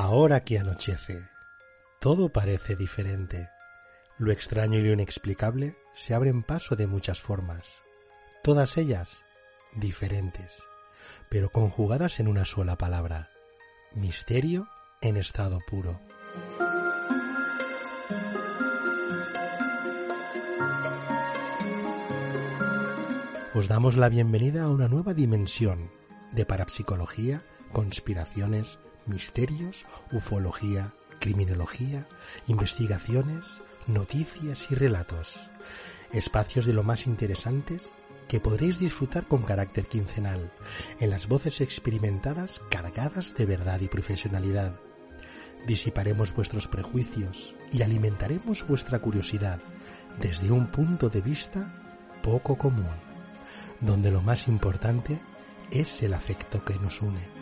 Ahora que anochece, todo parece diferente. Lo extraño y lo inexplicable se abren paso de muchas formas, todas ellas diferentes, pero conjugadas en una sola palabra, misterio en estado puro. Os damos la bienvenida a una nueva dimensión de parapsicología, conspiraciones, misterios, ufología, criminología, investigaciones, noticias y relatos. Espacios de lo más interesantes que podréis disfrutar con carácter quincenal, en las voces experimentadas cargadas de verdad y profesionalidad. Disiparemos vuestros prejuicios y alimentaremos vuestra curiosidad desde un punto de vista poco común, donde lo más importante es el afecto que nos une.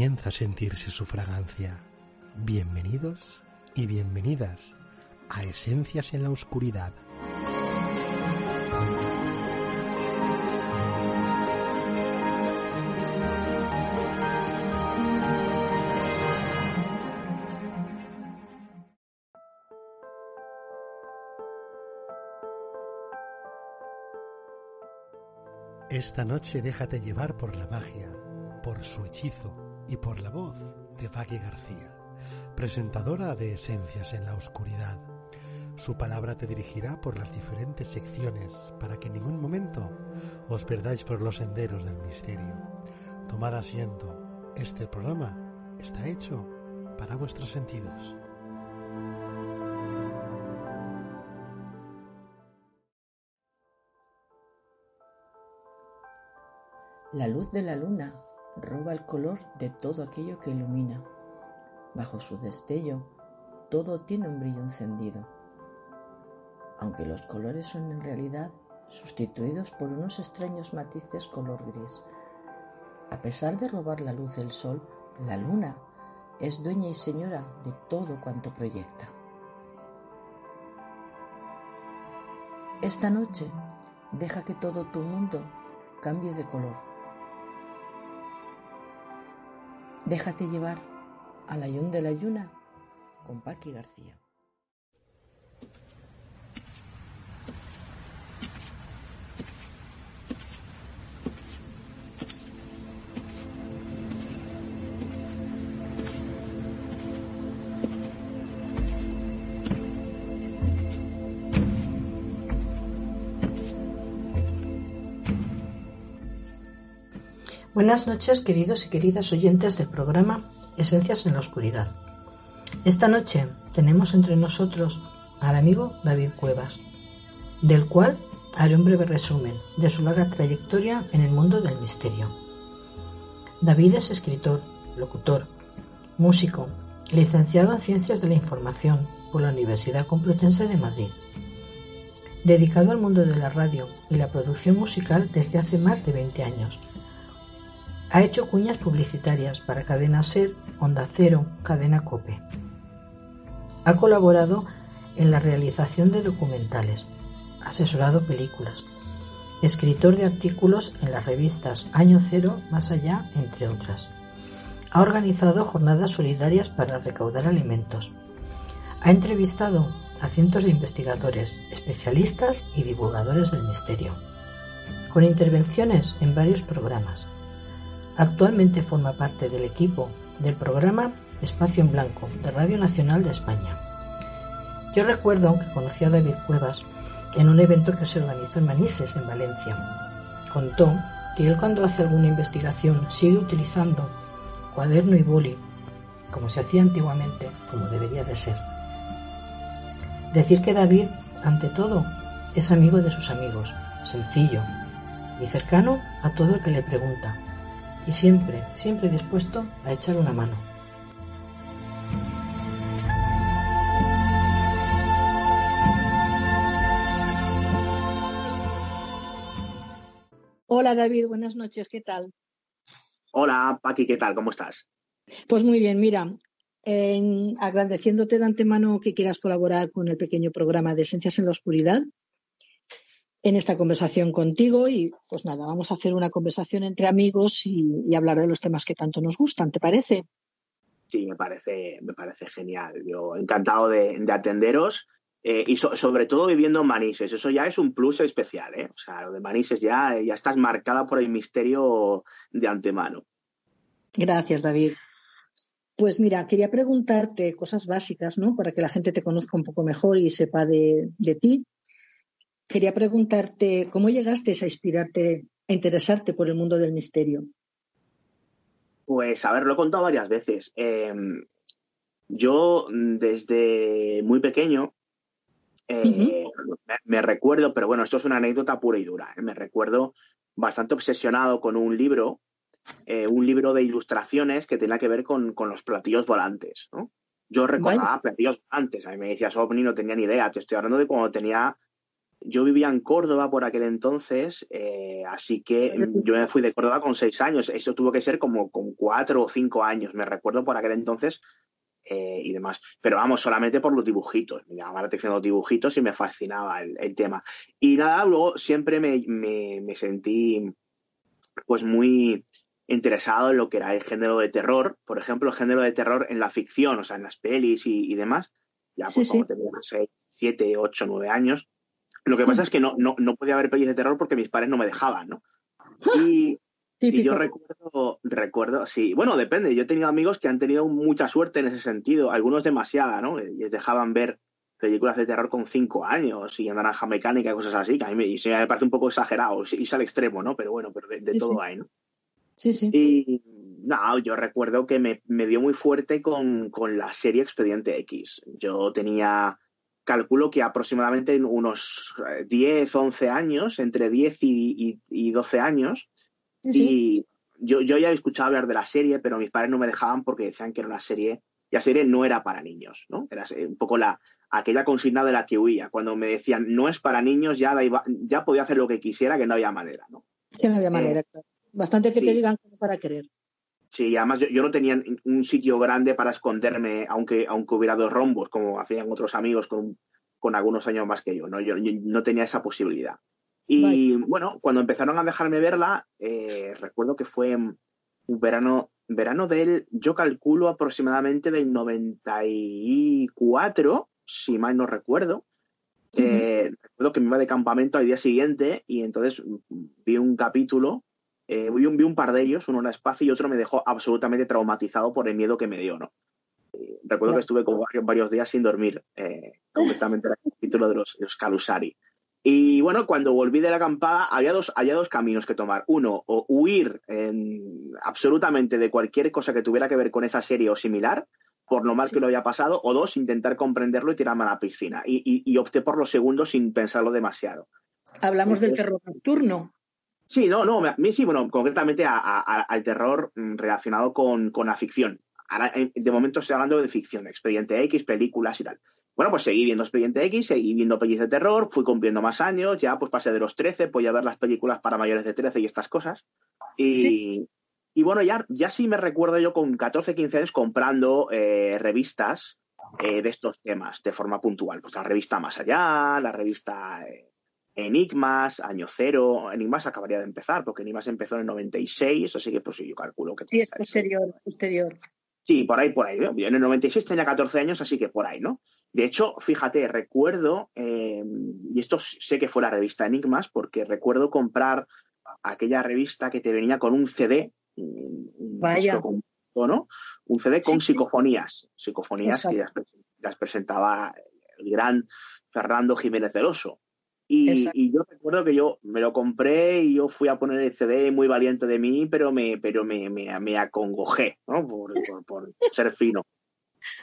Comienza a sentirse su fragancia. Bienvenidos y bienvenidas a Esencias en la Oscuridad. Esta noche déjate llevar por la magia, por su hechizo y por la voz de Baggy García, presentadora de Esencias en la Oscuridad. Su palabra te dirigirá por las diferentes secciones para que en ningún momento os perdáis por los senderos del misterio. Tomad asiento, este programa está hecho para vuestros sentidos. La luz de la luna roba el color de todo aquello que ilumina. Bajo su destello, todo tiene un brillo encendido. Aunque los colores son en realidad sustituidos por unos extraños matices color gris. A pesar de robar la luz del sol, la luna es dueña y señora de todo cuanto proyecta. Esta noche deja que todo tu mundo cambie de color Déjate llevar al ayun de la ayuna con Paqui García. Buenas noches, queridos y queridas oyentes del programa Esencias en la Oscuridad. Esta noche tenemos entre nosotros al amigo David Cuevas, del cual haré un breve resumen de su larga trayectoria en el mundo del misterio. David es escritor, locutor, músico, licenciado en Ciencias de la Información por la Universidad Complutense de Madrid. Dedicado al mundo de la radio y la producción musical desde hace más de 20 años, ha hecho cuñas publicitarias para Cadena Ser, Onda Cero, Cadena Cope. Ha colaborado en la realización de documentales, asesorado películas, escritor de artículos en las revistas Año Cero, Más Allá, entre otras. Ha organizado jornadas solidarias para recaudar alimentos. Ha entrevistado a cientos de investigadores, especialistas y divulgadores del misterio, con intervenciones en varios programas Actualmente forma parte del equipo del programa Espacio en Blanco de Radio Nacional de España. Yo recuerdo que conocí a David Cuevas en un evento que se organizó en Manises, en Valencia. Contó que él cuando hace alguna investigación sigue utilizando cuaderno y boli, como se hacía antiguamente, como debería de ser. Decir que David, ante todo, es amigo de sus amigos, sencillo y cercano a todo el que le pregunta, y siempre, siempre dispuesto a echar una mano. Hola David, buenas noches, ¿qué tal? Hola Paqui, ¿qué tal? ¿Cómo estás? Pues muy bien, mira, agradeciéndote de antemano que quieras colaborar con el pequeño programa de Esencias en la Oscuridad. En esta conversación contigo y pues nada, vamos a hacer una conversación entre amigos y, hablar de los temas que tanto nos gustan, ¿te parece? Sí, me parece, me parece genial. Yo encantado de, atenderos eh, y sobre todo viviendo en Manises. Eso ya es un plus especial, ¿eh? O sea, lo de Manises ya, ya estás marcada por el misterio de antemano. Gracias, David. Pues mira, quería preguntarte cosas básicas, ¿no? Para que la gente te conozca un poco mejor y sepa de, de ti. Quería preguntarte, ¿cómo llegaste a inspirarte, a interesarte por el mundo del misterio? Pues, a ver, lo he contado varias veces. Em, yo, desde muy pequeño, eh, me, recuerdo, pero bueno, esto es una anécdota pura y dura. ¿eh? Me recuerdo bastante obsesionado con un libro, eh, un libro de ilustraciones que tenía que ver con, los platillos volantes. ¿no? Yo recordaba platillos volantes. A mí me decías ovni, no tenía ni idea. Te estoy hablando de cuando tenía yo vivía en Córdoba por aquel entonces, eh, así que yo me fui de Córdoba con seis años. Eso tuvo que ser como con cuatro o cinco años, me recuerdo por aquel entonces eh, y demás. Pero vamos, solamente por los dibujitos. Me llamaba la atención los dibujitos y me fascinaba el, tema. Y nada, luego siempre me, me, sentí pues muy interesado en lo que era el género de terror. Por ejemplo, el género de terror en la ficción, o sea, en las pelis y, demás. Ya pues como tenía seis, siete, ocho, nueve años lo que pasa es que no, no, no podía haber pelis de terror porque mis padres no me dejaban, ¿no? Y, yo recuerdo, recuerdo, sí, bueno, depende. Yo he tenido amigos que han tenido mucha suerte en ese sentido, algunos demasiada, ¿no? Les dejaban ver películas de terror con cinco años y en naranja mecánica y cosas así, que a mí me, y se me parece un poco exagerado, y es al extremo, ¿no? Pero bueno, pero de, todo hay, ¿no? Sí, sí. Y no, yo recuerdo que me, me dio muy fuerte con, con, la serie Expediente X. Yo tenía calculo que aproximadamente unos 10, eh, 11 años, entre 10 y, 12 años. Y yo, yo ya he escuchado hablar de la serie, pero mis padres no me dejaban porque decían que era una serie, y la serie no era para niños, ¿no? Era un poco la, aquella consigna de la que huía. Cuando me decían no es para niños, ya, ya podía hacer lo que quisiera, que no había manera, ¿no? Que no había manera, eh, Bastante que te digan para querer. Sí, además yo, no tenía un sitio grande para esconderme, aunque, aunque hubiera dos rombos, como hacían otros amigos con, con algunos años más que yo, ¿no? Yo, no tenía esa posibilidad. Y bueno, cuando empezaron a dejarme verla, eh, recuerdo que fue un verano, verano del, yo calculo aproximadamente del 94, si mal no recuerdo. Eh, recuerdo que me iba de campamento al día siguiente y entonces vi un capítulo eh, vi, un, vi, un, par de ellos, uno era espacio y otro me dejó absolutamente traumatizado por el miedo que me dio, ¿no? Eh, recuerdo que estuve como varios, días sin dormir, eh, completamente el capítulo de los, los Calusari. Y bueno, cuando volví de la acampada había dos, había dos caminos que tomar. Uno, o huir absolutamente de cualquier cosa que tuviera que ver con esa serie o similar, por lo mal que lo había pasado, o dos, intentar comprenderlo y tirarme a la piscina. Y, y, opté por los segundos sin pensarlo demasiado. Hablamos del terror nocturno. Sí, no, no, a mí sí, bueno, concretamente al terror mm, relacionado con, la ficción. Ahora, de momento estoy hablando de ficción, Expediente X, películas y tal. Bueno, pues seguí viendo Expediente X, seguí viendo películas de terror, fui cumpliendo más años, ya pues pasé de los 13, voy a ver las películas para mayores de 13 y estas cosas. Y, y bueno, ya, ya sí me recuerdo yo con 14, 15 años comprando eh, revistas eh, de estos temas de forma puntual. Pues la revista Más Allá, la revista eh, Enigmas, año cero. Enigmas acabaría de empezar, porque Enigmas empezó en el 96, así que pues yo calculo que... Sí, es posterior, posterior. Sí, por ahí, por ahí. Yo en el 96 tenía 14 años, así que por ahí, ¿no? De hecho, fíjate, recuerdo, eh, y esto sé que fue la revista Enigmas, porque recuerdo comprar aquella revista que te venía con un CD, Vaya. ¿no? Un CD con psicofonías, psicofonías que las, presentaba el gran Fernando Jiménez del Oso. Y, yo recuerdo que yo me lo compré y yo fui a poner el CD muy valiente de mí, pero me, pero me, me, acongojé, ¿no? Por, por, ser fino.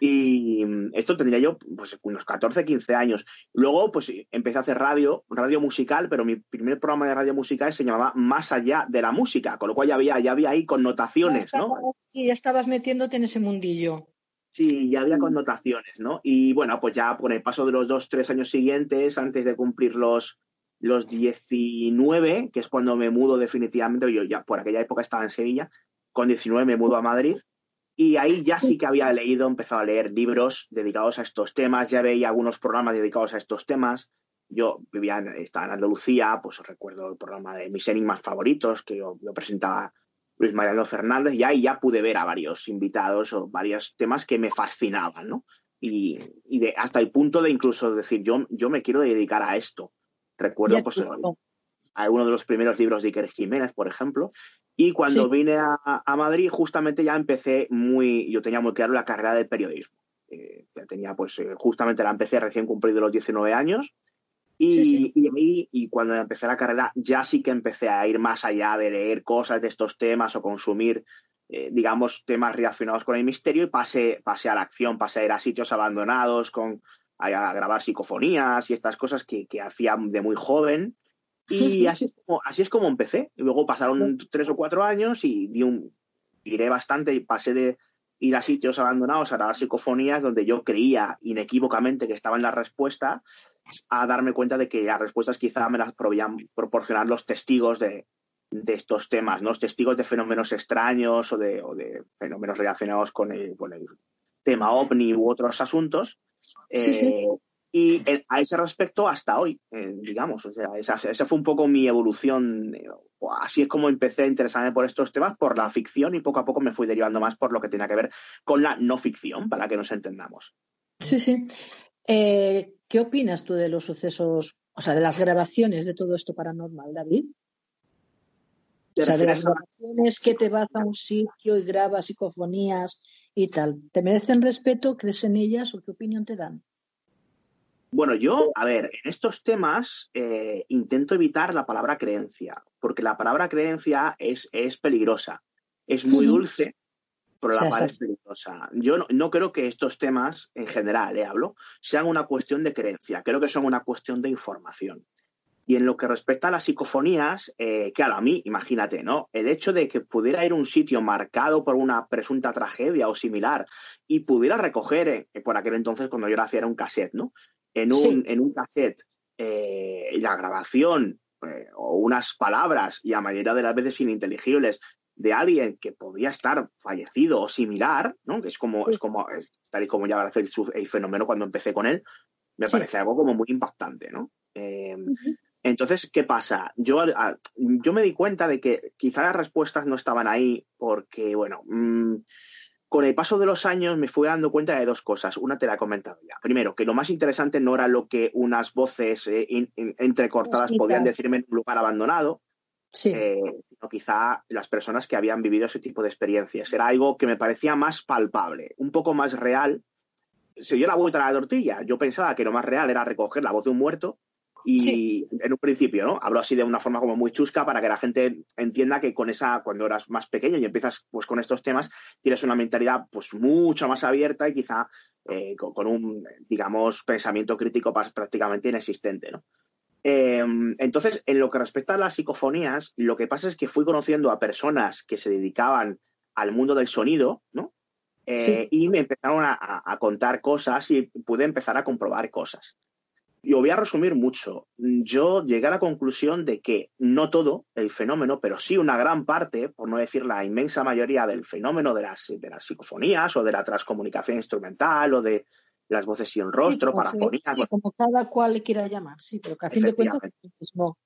Y esto tendría yo pues unos 14, 15 años. Luego pues empecé a hacer radio, radio musical, pero mi primer programa de radio musical se llamaba Más allá de la música, con lo cual ya había, ya había ahí connotaciones, ¿no? Sí, ya estabas metiéndote en ese mundillo. Sí, ya había connotaciones, ¿no? Y bueno, pues ya por el paso de los dos, tres años siguientes, antes de cumplir los, los 19, que es cuando me mudo definitivamente, yo ya por aquella época estaba en Sevilla, con 19 me mudo a Madrid y ahí ya sí que había leído, empezado a leer libros dedicados a estos temas, ya veía algunos programas dedicados a estos temas, yo vivía en, estaba en Andalucía, pues recuerdo el programa de mis enigmas favoritos que yo, presentaba Luis Mariano Fernández y ahí ya pude ver a varios invitados o varios temas que me fascinaban, ¿no? Y, de, hasta el punto de incluso decir, yo, yo me quiero dedicar a esto. Recuerdo pues, algunos de los primeros libros de Iker Jiménez, por ejemplo, y cuando vine a, Madrid justamente ya empecé muy, yo tenía muy claro la carrera del periodismo. Eh, ya tenía pues eh, justamente la empecé recién cumplido los 19 años y, y, y, cuando empecé la carrera ya sí que empecé a ir más allá de leer cosas de estos temas o consumir, eh, digamos, temas relacionados con el misterio y pasé, pasé a la acción, pasé a ir a sitios abandonados, con, a, grabar psicofonías y estas cosas que, que hacía de muy joven. Y así es, como, así es como empecé. Y luego pasaron tres o cuatro años y di un, iré bastante y pasé de ir a sitios abandonados a grabar psicofonías donde yo creía inequívocamente que estaban las respuestas a darme cuenta de que las respuestas quizá me las podían proporcionar los testigos de, estos temas, ¿no? Los testigos de fenómenos extraños o de, fenómenos relacionados con el, tema ovni u otros asuntos. Eh, y a ese respecto, hasta hoy, eh, digamos, o sea, esa, fue un poco mi evolución. Eh, así es como empecé a interesarme por estos temas, por la ficción, y poco a poco me fui derivando más por lo que tenía que ver con la no ficción, para que nos entendamos. Sí, sí. Eh, ¿Qué opinas tú de los sucesos, o sea, de las grabaciones de todo esto paranormal, David? O sea, de las grabaciones que te vas a un sitio y grabas psicofonías y tal. ¿Te merecen respeto? ¿Crees en ellas o qué opinión te dan? Bueno, yo, a ver, en estos temas eh, intento evitar la palabra creencia, porque la palabra creencia es, es peligrosa. Es muy dulce, pero la es peligrosa. Yo no, creo que estos temas, en general, le eh, hablo, sean una cuestión de creencia, creo que son una cuestión de información. Y en lo que respecta a las psicofonías, eh, claro, a mí, imagínate, ¿no? El hecho de que pudiera ir a un sitio marcado por una presunta tragedia o similar y pudiera recoger, eh, por aquel entonces, cuando yo lo hacía, era un cassette, ¿no? En un, en un cassette, la grabación o unas palabras, y a mayoría de las veces ininteligibles, de alguien que podía estar fallecido o similar, ¿no? Que es como, es como, tal y como ya va a hacer el fenómeno cuando empecé con él, me parece algo como muy impactante, ¿no? Em, entonces, ¿qué pasa? Yo, yo me di cuenta de que quizá las respuestas no estaban ahí porque, bueno, mm, con el paso de los años me fui dando cuenta de dos cosas. Una te la he comentado ya. Primero, que lo más interesante no era lo que unas voces eh, entrecortadas podían decirme en un lugar abandonado, Sí. Eh, quizá las personas que habían vivido ese tipo de experiencias. Era algo que me parecía más palpable, un poco más real. Se dio la vuelta a la tortilla. Yo pensaba que lo más real era recoger la voz de un muerto y en un principio, ¿no? Hablo así de una forma como muy chusca para que la gente entienda que con esa, cuando eras más pequeño y empiezas pues con estos temas, tienes una mentalidad pues mucho más abierta y quizá eh, con, un, digamos, pensamiento crítico prácticamente inexistente, ¿no? Em, entonces, en lo que respecta a las psicofonías, lo que pasa es que fui conociendo a personas que se dedicaban al mundo del sonido, ¿no? Eh, y me empezaron a, contar cosas y pude empezar a comprobar cosas. Y voy a resumir mucho. Yo llegué a la conclusión de que no todo el fenómeno, pero sí una gran parte, por no decir la inmensa mayoría del fenómeno de las, de las psicofonías o de la transcomunicación instrumental o de las voces sin rostro, para poner como cada cual le quiera llamar, sí, pero que a fin de cuentas mismo.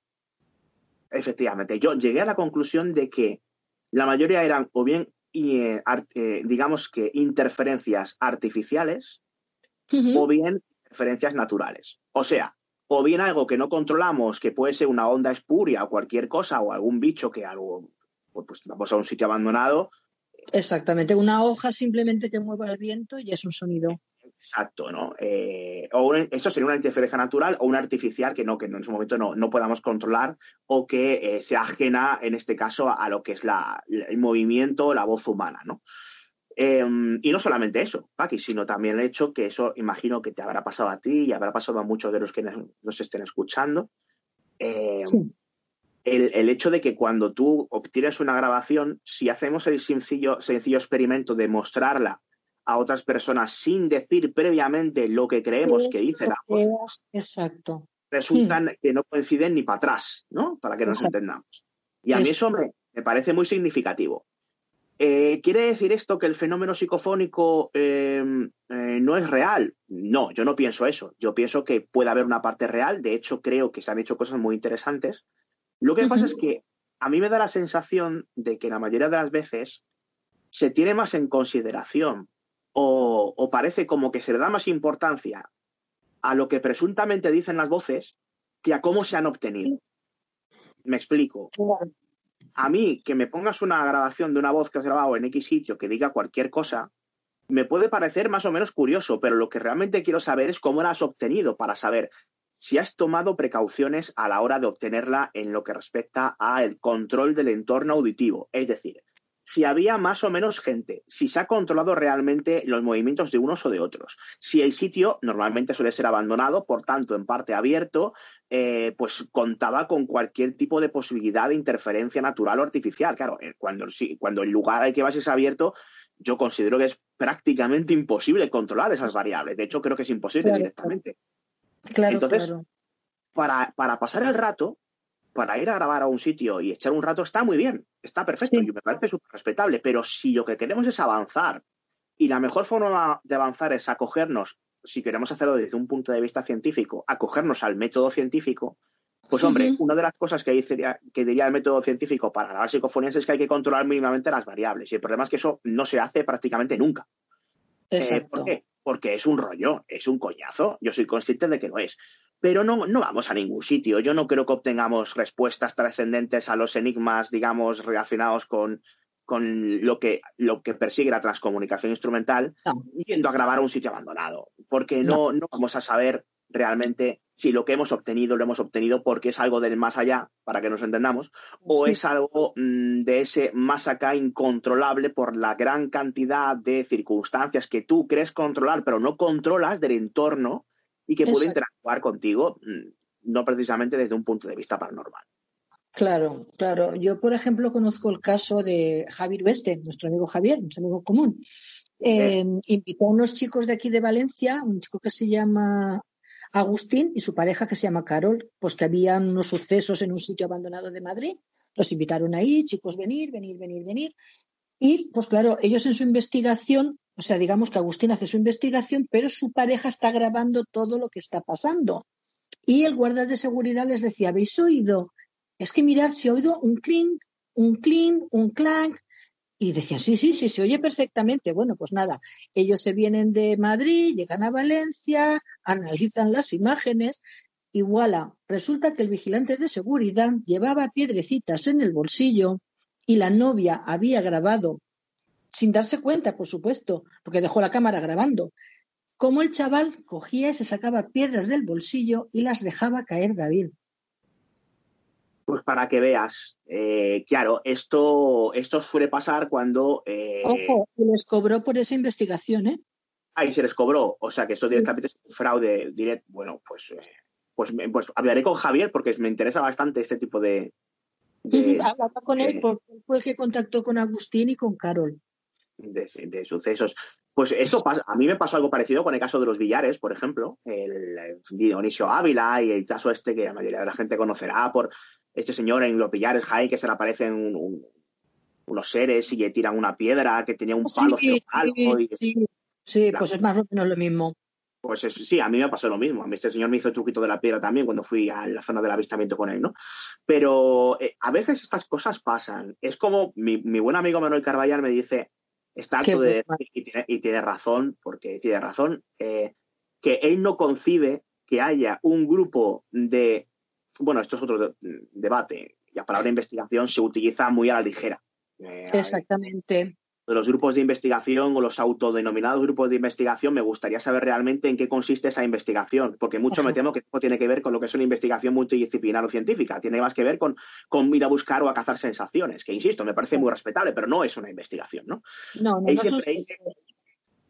Efectivamente, yo llegué a la conclusión de que la mayoría eran o bien, eh, eh, digamos que interferencias artificiales o bien interferencias naturales. O sea, o bien algo que no controlamos, que puede ser una onda espuria o cualquier cosa, o algún bicho que algo, pues vamos a un sitio abandonado. Exactamente, una hoja simplemente que mueva el viento y es un sonido. Exacto, ¿no? Eh, o eso sería una interferencia natural o una artificial que no, que en ese momento no, no podamos controlar o que eh, sea ajena, en este caso, a, lo que es la, el movimiento, la voz humana, ¿no? Em, y no solamente eso, Paqui, sino también el hecho que eso imagino que te habrá pasado a ti y habrá pasado a muchos de los que nos, estén escuchando. Em, el, el, hecho de que cuando tú obtienes una grabación, si hacemos el sencillo, sencillo experimento de mostrarla a otras personas sin decir previamente lo que creemos que dice la voz, exacto. resultan hmm. que no coinciden ni para atrás, ¿no? Para que nos entendamos. Y a mí eso me, parece muy significativo. Eh, ¿Quiere decir esto que el fenómeno psicofónico em, eh, no es real? No, yo no pienso eso. Yo pienso que puede haber una parte real. De hecho, creo que se han hecho cosas muy interesantes. Lo que pasa es que a mí me da la sensación de que la mayoría de las veces se tiene más en consideración o, parece como que se le da más importancia a lo que presuntamente dicen las voces que a cómo se han obtenido. Me explico a mí que me pongas una grabación de una voz que has grabado en X sitio que diga cualquier cosa, me puede parecer más o menos curioso, pero lo que realmente quiero saber es cómo la has obtenido para saber si has tomado precauciones a la hora de obtenerla en lo que respecta al control del entorno auditivo. Es decir, si había más o menos gente, si se ha controlado realmente los movimientos de unos o de otros, si el sitio normalmente suele ser abandonado, por tanto, en parte abierto, eh, pues contaba con cualquier tipo de posibilidad de interferencia natural o artificial. Claro, eh, cuando, cuando el lugar al que vas es abierto, yo considero que es prácticamente imposible controlar esas variables. De hecho, creo que es imposible directamente. Claro, Entonces, Para, para pasar el rato, para ir a grabar a un sitio y echar un rato está muy bien, está perfecto y me parece súper respetable, pero si lo que queremos es avanzar y la mejor forma de avanzar es acogernos, si queremos hacerlo desde un punto de vista científico, acogernos al método científico, pues hombre, una de las cosas que, diría, que diría el método científico para grabar psicofonías es que hay que controlar mínimamente las variables y el problema es que eso no se hace prácticamente nunca. Eh, ¿Por qué? Porque es un rollo, es un coñazo, yo soy consciente de que lo es pero no, no vamos a ningún sitio. Yo no creo que obtengamos respuestas trascendentes a los enigmas, digamos, relacionados con, con lo, que, lo que persigue la transcomunicación instrumental, yendo a grabar a un sitio abandonado, porque no, no, vamos a saber realmente si lo que hemos obtenido lo hemos obtenido porque es algo del más allá, para que nos entendamos, o es algo mm, de ese más acá incontrolable por la gran cantidad de circunstancias que tú crees controlar, pero no controlas del entorno y que puede interactuar contigo, mm, no precisamente desde un punto de vista paranormal. Claro, claro. Yo, por ejemplo, conozco el caso de Javier Veste, nuestro amigo Javier, nuestro amigo común. Eh, invitó a unos chicos de aquí de Valencia, un chico que se llama Agustín y su pareja que se llama Carol, pues que habían unos sucesos en un sitio abandonado de Madrid. Los invitaron ahí, chicos, venir, venir, venir, venir. Y, pues claro, ellos en su investigación o sea, digamos que Agustín hace su investigación, pero su pareja está grabando todo lo que está pasando. Y el guarda de seguridad les decía, ¿habéis oído? Es que mirar, se ha oído un clink, un clink, un clank. Y decían, sí, sí, sí, se oye perfectamente. Bueno, pues nada, ellos se vienen de Madrid, llegan a Valencia, analizan las imágenes y voilà, resulta que el vigilante de seguridad llevaba piedrecitas en el bolsillo y la novia había grabado sin darse cuenta, por supuesto, porque dejó la cámara grabando, cómo el chaval cogía y se sacaba piedras del bolsillo y las dejaba caer David. Pues para que veas, eh, claro, esto, esto suele pasar cuando... Eh, Ojo, se les cobró por esa investigación, ¿eh? Ahí se les cobró, o sea que eso directamente es un fraude directo. Bueno, pues, eh, pues, pues hablaré con Javier porque me interesa bastante este tipo de... de con él porque fue el que contactó con Agustín y con Carol de, sucesos. Pues esto pasa, a mí me pasó algo parecido con el caso de los billares, por ejemplo, el, Dionisio Ávila y el caso este que la mayoría de la gente conocerá por este señor en los billares, Jai, que se le aparecen unos seres y le tiran una piedra que tenía un palo sí, sí, pues es más o menos lo mismo. Pues sí, a mí me pasó lo mismo. A mí este señor me hizo el truquito de la piedra también cuando fui a la zona del avistamiento con él, ¿no? Pero eh, a veces estas cosas pasan. Es como mi, mi buen amigo Manuel Carballar me dice, Está harto de y tiene, razón, porque tiene razón, eh, que él no concibe que haya un grupo de. Bueno, esto es otro debate. La palabra investigación se utiliza muy a la ligera. Eh, Exactamente de los grupos de investigación o los autodenominados grupos de investigación, me gustaría saber realmente en qué consiste esa investigación, porque mucho me temo que esto tiene que ver con lo que es una investigación multidisciplinar o científica, tiene más que ver con, con ir a buscar o a cazar sensaciones, que insisto, me parece muy respetable, pero no es una investigación, ¿no? No, no, siempre dice,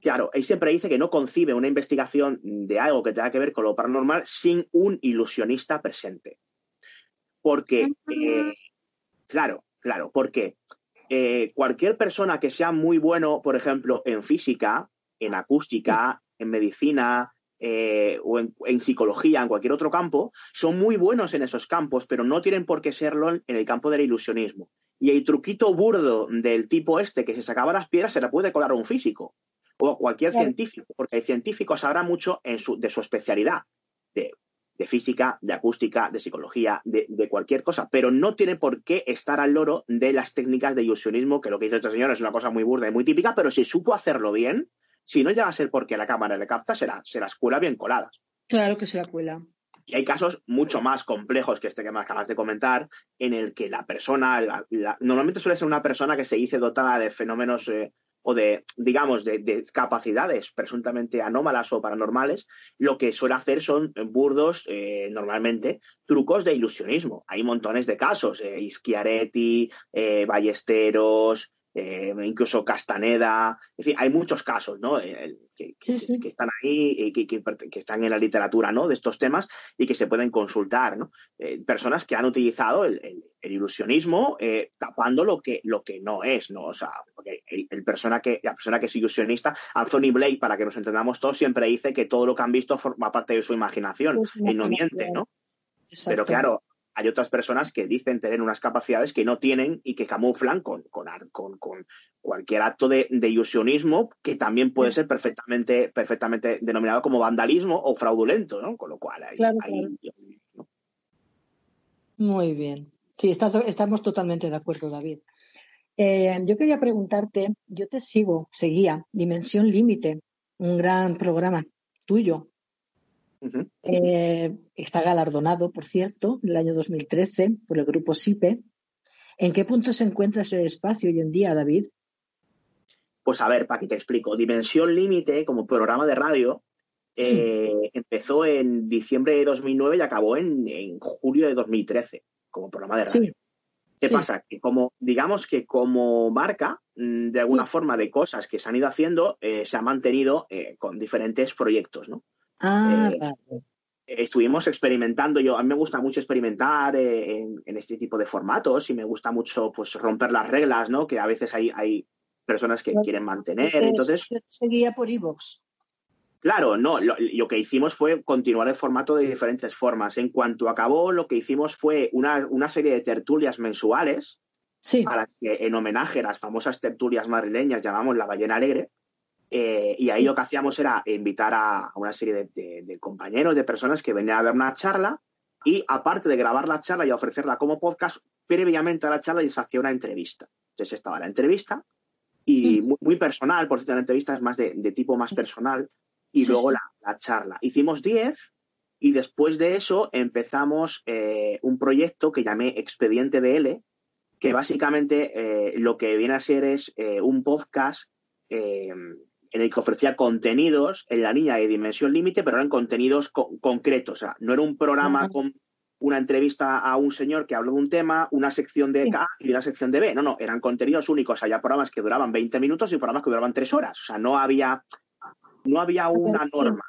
Claro, él siempre dice que no concibe una investigación de algo que tenga que ver con lo paranormal sin un ilusionista presente. Porque, eh, claro, claro, porque eh, cualquier persona que sea muy bueno, por ejemplo, en física, en acústica, en medicina eh, o en, psicología, en cualquier otro campo, son muy buenos en esos campos, pero no tienen por qué serlo en el campo del ilusionismo. y el truquito burdo del tipo este que se sacaba las piedras se le puede colar a un físico o cualquier científico, porque el científico sabrá mucho en su, de su especialidad, de, física, de acústica, de psicología, de, cualquier cosa, pero no tiene por qué estar al loro de las técnicas de ilusionismo, que lo que dice este señor es una cosa muy burda y muy típica, pero si supo hacerlo bien, si no llega a ser porque la cámara le capta, será, se las cuela bien coladas. Claro que se la cuela. Y hay casos mucho más complejos que este que me acabas de comentar, en el que la persona, normalmente suele ser una persona que se dice dotada de fenómenos eh, o de, digamos, de, capacidades presuntamente anómalas o paranormales, lo que suele hacer son burdos, eh, normalmente, trucos de ilusionismo. Hay montones de casos, eh, Ischiaretti, eh, Ballesteros, eh, incluso Castaneda, es decir, hay muchos casos, ¿no? Eh, que, están ahí, y que, que, están en la literatura, ¿no? De estos temas y que se pueden consultar, ¿no? Eh, personas que han utilizado el, ilusionismo tapando lo que, lo que no es, ¿no? O sea, porque el, persona que, la persona que es ilusionista, Anthony Blake, para que nos entendamos todos, siempre dice que todo lo que han visto forma parte de su imaginación pues y no miente, ¿no? Pero claro, hay otras personas que dicen tener unas capacidades que no tienen y que camuflan con, con, con, cualquier acto de, ilusionismo que también puede ser perfectamente, perfectamente denominado como vandalismo o fraudulento, ¿no? Con lo cual hay, Muy bien. Sí, estamos totalmente de acuerdo, David. Eh, yo quería preguntarte, yo te sigo, seguía, Dimensión Límite, un gran programa tuyo, eh, está galardonado, por cierto, en el año 2013 por el grupo SIPE. ¿En qué punto se encuentra ese espacio hoy en día, David? Pues a ver, para que te explico. Dimensión Límite, como programa de radio, eh, empezó en diciembre de 2009 y acabó en, julio de 2013 como programa de radio. ¿Qué pasa? Que como, digamos que como marca, mm, de alguna forma, de cosas que se han ido haciendo, eh, se ha mantenido con diferentes proyectos, ¿no? Ah, eh, Estuvimos experimentando, yo a mí me gusta mucho experimentar eh, en, este tipo de formatos y me gusta mucho pues romper las reglas, ¿no? Que a veces hay, hay personas que quieren mantener. Entonces, seguía por Evox. Claro, no, lo, que hicimos fue continuar el formato de diferentes formas. En cuanto acabó, lo que hicimos fue una, una serie de tertulias mensuales, sí. a las que en homenaje a las famosas tertulias madrileñas llamamos La Ballena Alegre, eh, y ahí lo que hacíamos era invitar a, una serie de, compañeros, de personas que venían a ver una charla y aparte de grabar la charla y ofrecerla como podcast, previamente a la charla les hacía una entrevista. Entonces estaba la entrevista y muy, personal, por cierto, la entrevista es más de, tipo más personal y luego La, charla. Hicimos 10 y después de eso empezamos eh, un proyecto que llamé Expediente DL, que básicamente eh, lo que viene a ser es un podcast en el que ofrecía contenidos en la línea de dimensión límite, pero eran contenidos concretos. O sea, no era un programa con una entrevista a un señor que habló de un tema, una sección de A y una sección de B. No, no, eran contenidos únicos. Había programas que duraban 20 minutos y programas que duraban 3 horas. O sea, no había, no había una norma.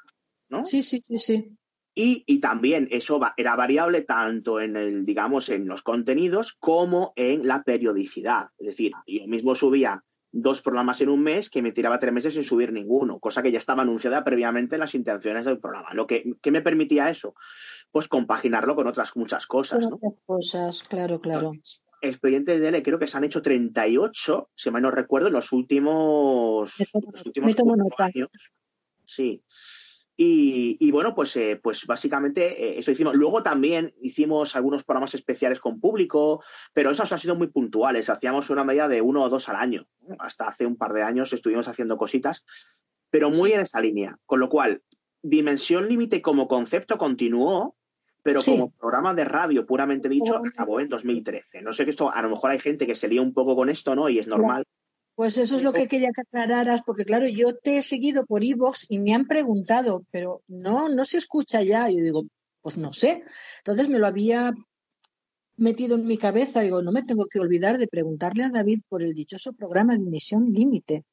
¿no? Sí, sí, sí, sí. Y, y, también eso era variable tanto en el, digamos, en los contenidos como en la periodicidad. Es decir, yo mismo subía dos programas en un mes que me tiraba tres meses sin subir ninguno, cosa que ya estaba anunciada previamente en las intenciones del programa. Lo que, me permitía eso, pues compaginarlo con otras muchas cosas. ¿no? Otras cosas, claro, claro. expedientes de L creo que se han hecho 38, si mal no recuerdo, en los últimos, los últimos años. Sí. Y, bueno, pues, eh, pues básicamente eh, eso hicimos. Luego también hicimos algunos programas especiales con público, pero esos han sido muy puntuales. Hacíamos una media de uno o dos al año. Hasta hace un par de años estuvimos haciendo cositas, pero muy en esa línea. Con lo cual, Dimensión Límite como concepto continuó, pero como programa de radio puramente dicho, acabó en 2013. No sé que esto, a lo mejor hay gente que se lía un poco con esto, ¿no? Y es normal. Pues eso es lo que quería que aclararas, porque claro, yo te he seguido por iVoox y me han preguntado, pero no, no se escucha ya. Y yo digo, pues no sé. Entonces me lo había metido en mi cabeza, digo, no me tengo que olvidar de preguntarle a David por el dichoso programa de emisión límite.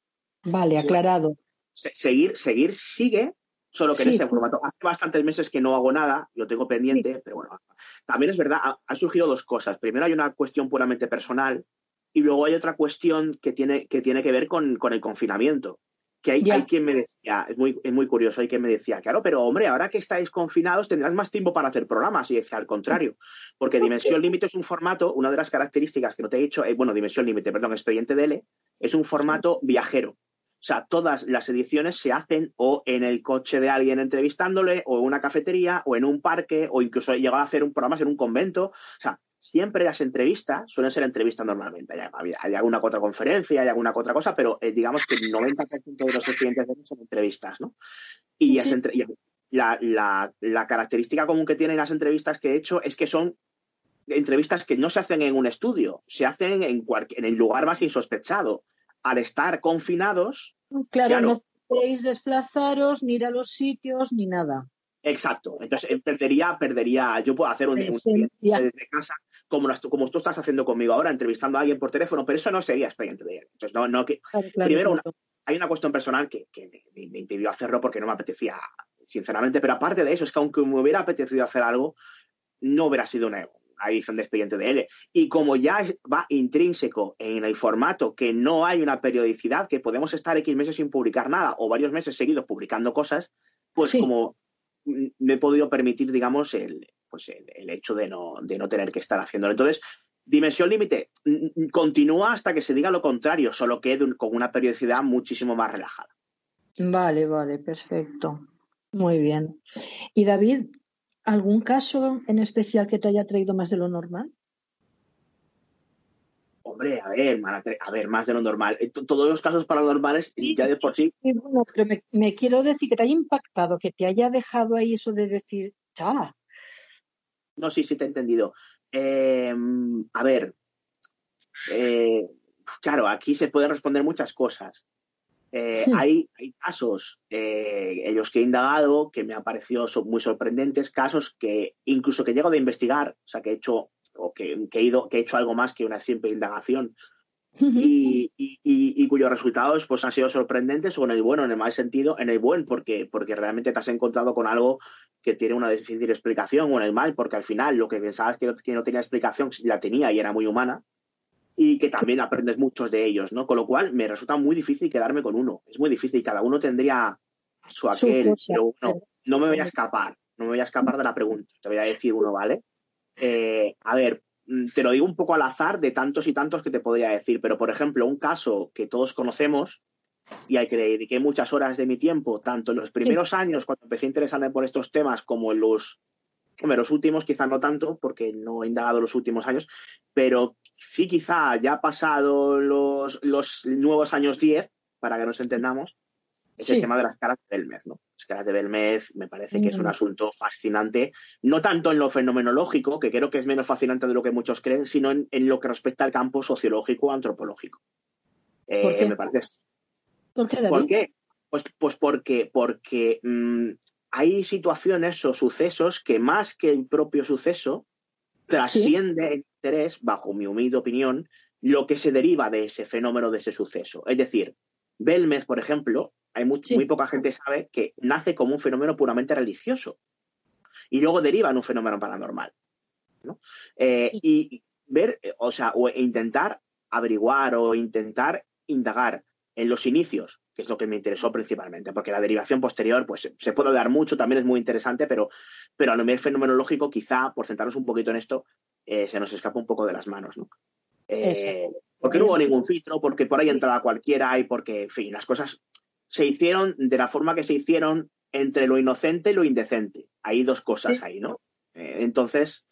Vale, aclarado. Seguir, seguir sigue, solo que en ese formato. Hace bastantes meses que no hago nada, lo tengo pendiente, pero bueno, también es verdad, han surgido dos cosas. Primero hay una cuestión puramente personal, y luego hay otra cuestión que tiene que, tiene que ver con, el confinamiento. Que hay, hay, quien me decía, es muy, es muy curioso, hay quien me decía, claro, pero hombre, ahora que estáis confinados tendrás más tiempo para hacer programas. Y decía, al contrario, porque Dimensión Límite es un formato, una de las características que no te he dicho, eh, bueno, Dimensión Límite, perdón, Expediente DL, es un formato viajero. O sea, todas las ediciones se hacen o en el coche de alguien entrevistándole, o en una cafetería, o en un parque, o incluso he llegado a hacer un programa en un convento. O sea, siempre las entrevistas suelen ser entrevistas normalmente. Hay, alguna otra conferencia, hay alguna otra cosa, pero eh, digamos que el 90% de los estudiantes son entrevistas, ¿no? Y, la, característica común que tienen las entrevistas que he hecho es que son entrevistas que no se hacen en un estudio, se hacen en, en el lugar más insospechado al estar confinados. Claro, no podéis desplazaros, ni ir a los sitios, ni nada. Exacto. Entonces perdería, perdería. Yo puedo hacer un, desde casa, como, como tú estás haciendo conmigo ahora, entrevistando a alguien por teléfono, pero eso no sería expediente de Entonces, no, no que. primero, hay una cuestión personal que, me, me, impidió hacerlo porque no me apetecía, sinceramente. Pero aparte de eso, es que aunque me hubiera apetecido hacer algo, no hubiera sido una, edición de expediente de L. Y como ya va intrínseco en el formato que no hay una periodicidad, que podemos estar X meses sin publicar nada o varios meses seguidos publicando cosas, pues como me he podido permitir, digamos, el, pues el, hecho de no, de no tener que estar haciéndolo. Entonces, Dimensión Límite continúa hasta que se diga lo contrario, solo que con una periodicidad muchísimo más relajada. Vale, vale, perfecto. Muy bien. Y David, ¿Algún caso en especial que te haya traído más de lo normal? Hombre, a ver, a ver, más de lo normal. Eh, todos los casos paranormales ya de por sí. bueno, pero me, quiero decir que te haya impactado, que te haya dejado ahí eso de decir, ¡chá! No, sí, sí te he entendido. Eh, a ver, eh, claro, aquí se pueden responder muchas cosas. Eh, hmm. hay, casos eh, en los que he indagado que me han parecido muy sorprendentes, casos que incluso que llego de investigar, o sea, que he hecho o que, he, ido, que he hecho algo más que una simple indagación y, y, cuyos resultados pues, han sido sorprendentes o en el bueno, en el mal sentido, en el buen, porque, porque realmente te has encontrado con algo que tiene una difícil explicación o en el mal, porque al final lo que pensabas que que no tenía explicación la tenía y era muy humana y que también aprendes muchos de ellos, ¿no? Con lo cual me resulta muy difícil quedarme con uno. Es muy difícil, cada uno tendría su aquel, pero no, me voy a escapar, no me voy a escapar de la pregunta, te voy a decir uno, ¿vale? Eh, a ver, mm, te lo digo un poco al azar de tantos y tantos que te podría decir, pero por ejemplo, un caso que todos conocemos y al que le dediqué muchas horas de mi tiempo, tanto en los primeros años cuando empecé a interesarme por estos temas como en los los últimos quizá no tanto, porque no he indagado los últimos años, pero sí quizá ya pasado los, los nuevos años 10, para que nos entendamos, es el tema de las caras de Belmez, ¿no? Las caras de Belmez me parece que es un mm. asunto fascinante, no tanto en lo fenomenológico, que creo que es menos fascinante de lo que muchos creen, sino en, lo que respecta al campo sociológico o antropológico. Eh, ¿Por qué? Me parece... ¿Por qué, ¿Por qué? Pues, pues porque, porque mm, hay situaciones o sucesos que más que el propio suceso trasciende el interés, bajo mi humilde opinión, lo que se deriva de ese fenómeno, de ese suceso. Es decir, Belmez, por ejemplo, hay muy, poca gente sabe que nace como un fenómeno puramente religioso y luego deriva en un fenómeno paranormal. Eh, y ver, o sea, o intentar averiguar o intentar indagar en los inicios es lo que me interesó principalmente, porque la derivación posterior, pues se puede dar mucho, también es muy interesante, pero, pero a nivel fenomenológico, quizá, por centrarnos un poquito en esto, eh, se nos escapa un poco de las manos, ¿no? Eh, porque no hubo ningún filtro, porque por ahí entraba cualquiera y porque, en fin, las cosas se hicieron de la forma que se hicieron entre lo inocente y lo indecente. Hay dos cosas ahí, ¿no? Eh, entonces,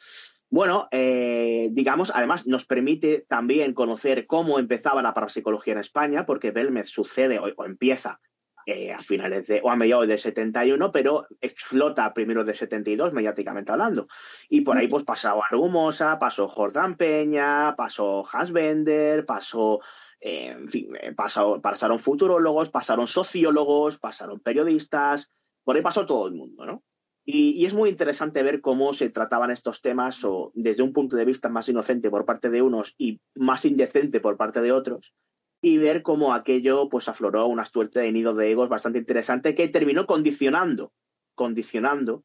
bueno, eh, digamos, además nos permite también conocer cómo empezaba la parapsicología en España, porque Belmez sucede o, empieza eh, a finales de, o a mediados de 71, pero explota a primeros de 72, mediáticamente hablando. Y por ahí pues pasó Argumosa, pasó Jordán Peña, pasó Hans Bender, pasó, eh, en fin, pasaron futurólogos, pasaron sociólogos, pasaron periodistas, por ahí pasó todo el mundo, ¿no? Y, es muy interesante ver cómo se trataban estos temas o desde un punto de vista más inocente por parte de unos y más indecente por parte de otros y ver cómo aquello pues afloró una suerte de nido de egos bastante interesante que terminó condicionando, condicionando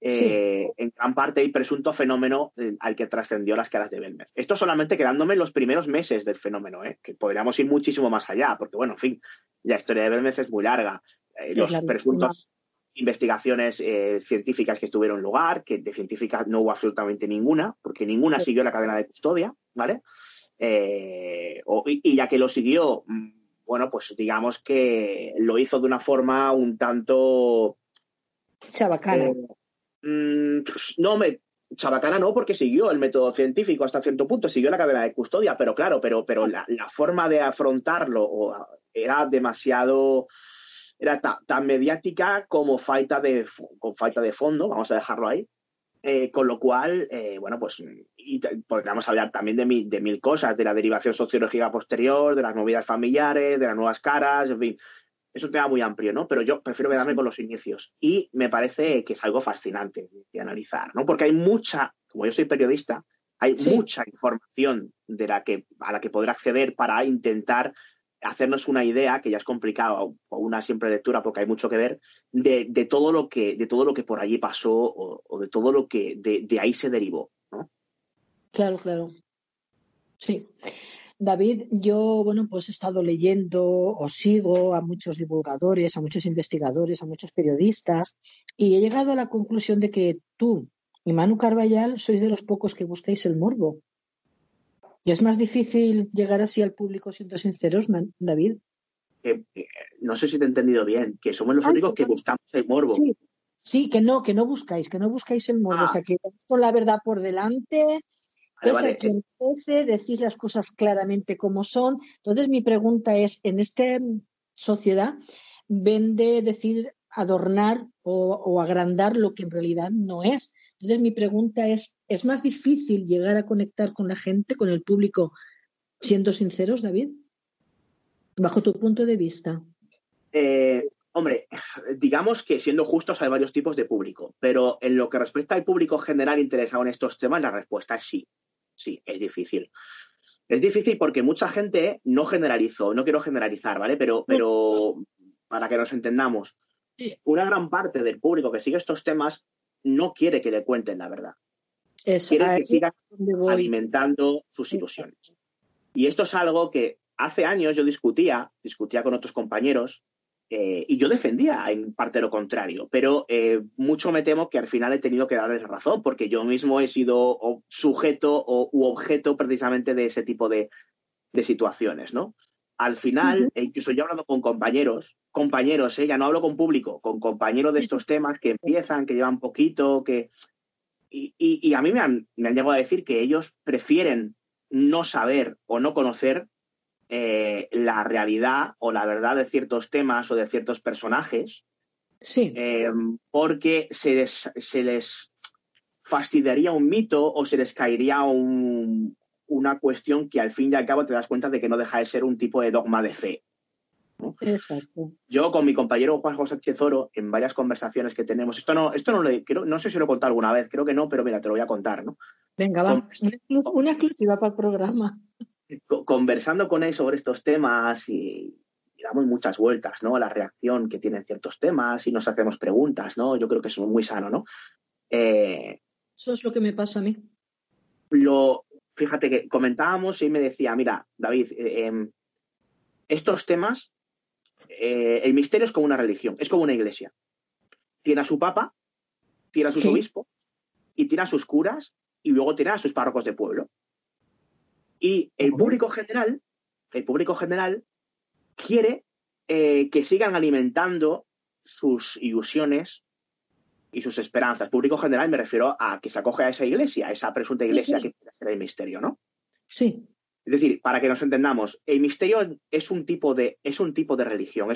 eh, en gran parte el presunto fenómeno eh, al que trascendió las caras de Belmez. Esto solamente quedándome en los primeros meses del fenómeno, ¿eh? que podríamos ir muchísimo más allá, porque bueno, en fin, la historia de Belmez es muy larga. los presuntos investigaciones científicas que estuvieron en lugar, que de científicas no hubo absolutamente ninguna, porque ninguna siguió la cadena de custodia, ¿vale? y, ya que lo siguió, mm, bueno, pues digamos que lo hizo de una forma un tanto... Chabacana. Mm, no, me, Chabacana no, porque siguió el método científico hasta cierto punto, siguió la cadena de custodia, pero claro, pero, pero la, forma de afrontarlo era demasiado, era tan mediática como falta de, con falta de fondo, vamos a dejarlo ahí. Eh, con lo cual, eh, bueno, pues y podríamos hablar también de mil, de mil cosas, de la derivación sociológica posterior, de las movidas familiares, de las nuevas caras, en fin, es un tema muy amplio, ¿no? Pero yo prefiero quedarme con los inicios. Y me parece que es algo fascinante de analizar, ¿no? Porque hay mucha, como yo soy periodista, hay mucha información de la que, a la que poder acceder para intentar hacernos una idea, que ya es complicado, o una simple lectura, porque hay mucho que ver, de, todo, lo que, de todo lo que por allí pasó o, de todo lo que de, de ahí se derivó, ¿no? Claro, claro. Sí. David, yo, bueno, pues he estado leyendo o sigo a muchos divulgadores, a muchos investigadores, a muchos periodistas y he llegado a la conclusión de que tú y Manu Carballal sois de los pocos que buscáis el morbo. Y es más difícil llegar así al público siendo sinceros, David. no sé si te he entendido bien, que somos los únicos que buscamos el morbo. Sí, que no, que no buscáis, que no buscáis el morbo. O sea, ah. que con la verdad por delante, Vale, quien decís las cosas claramente como son. Entonces, mi pregunta es, en esta sociedad, vende decir adornar o, agrandar lo que en realidad no es. Entonces, mi pregunta es, ¿es más difícil llegar a conectar con la gente, con el público, siendo sinceros, David? Bajo tu punto de vista. Eh, hombre, digamos que siendo justos hay varios tipos de público, pero en lo que respecta al público general interesado en estos temas, la respuesta es sí sí, es difícil. Es difícil porque mucha gente no generalizó, no quiero generalizar, ¿vale? Pero, pero para que nos entendamos, una gran parte del público que sigue estos temas no quiere que le cuenten la verdad. quiere que sigan alimentando sus ilusiones. Y esto es algo que hace años yo discutía, discutía con otros compañeros, eh, y yo defendía en parte lo contrario, pero eh, mucho me temo que al final he tenido que darles razón, porque yo mismo he sido sujeto o, u objeto precisamente de ese tipo de, situaciones, ¿no? Al final, e incluso yo he hablado con compañeros, compañeros, ¿eh? ya no hablo con público, con compañeros de estos temas que empiezan, que llevan poquito, que... Y, a mí me han, me han llegado a decir que ellos prefieren no saber o no conocer eh, la realidad o la verdad de ciertos temas o de ciertos personajes. Sí. Eh, porque se les, se les, fastidiaría un mito o se les caería una cuestión que al fin y al cabo te das cuenta de que no deja de ser un tipo de dogma de fe. Exacto. Yo con mi compañero Juan José Chezoro, en varias conversaciones que tenemos, esto no, esto no lo creo, no sé si lo he contado alguna vez, creo que no, pero mira, te lo voy a contar, ¿no? Venga, vamos. Una exclusiva para el programa conversando con él sobre estos temas y, damos muchas vueltas, ¿no? A la reacción que tienen ciertos temas y nos hacemos preguntas, ¿no? Yo creo que es muy sano, ¿no? Eh, Eso es lo que me pasa a mí. Lo, fíjate que comentábamos y me decía, mira, David, eh, em, estos temas, eh, el misterio es como una religión, es como una iglesia. Tiene a su papa, tiene a sus obispos y tiene a sus curas y luego tiene a sus párrocos de pueblo. Y el público general, el público general quiere eh, que sigan alimentando sus ilusiones y sus esperanzas. Público general me refiero a que se acoge a esa iglesia, a esa presunta iglesia que quiere hacer el misterio, ¿no? Sí. Es decir, para que nos entendamos, el misterio es un tipo de, es un tipo de religión.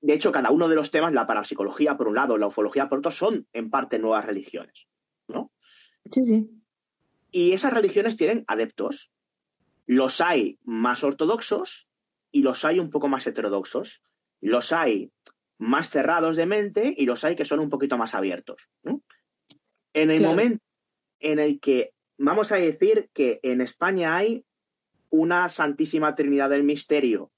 de hecho, cada uno de los temas, la parapsicología por un lado, la ufología por otro, son en parte nuevas religiones, ¿no? Sí, sí. Y esas religiones tienen adeptos. Los hay más ortodoxos y los hay un poco más heterodoxos. Los hay más cerrados de mente y los hay que son un poquito más abiertos. En el momento en el que vamos a decir que en España hay una santísima trinidad del misterio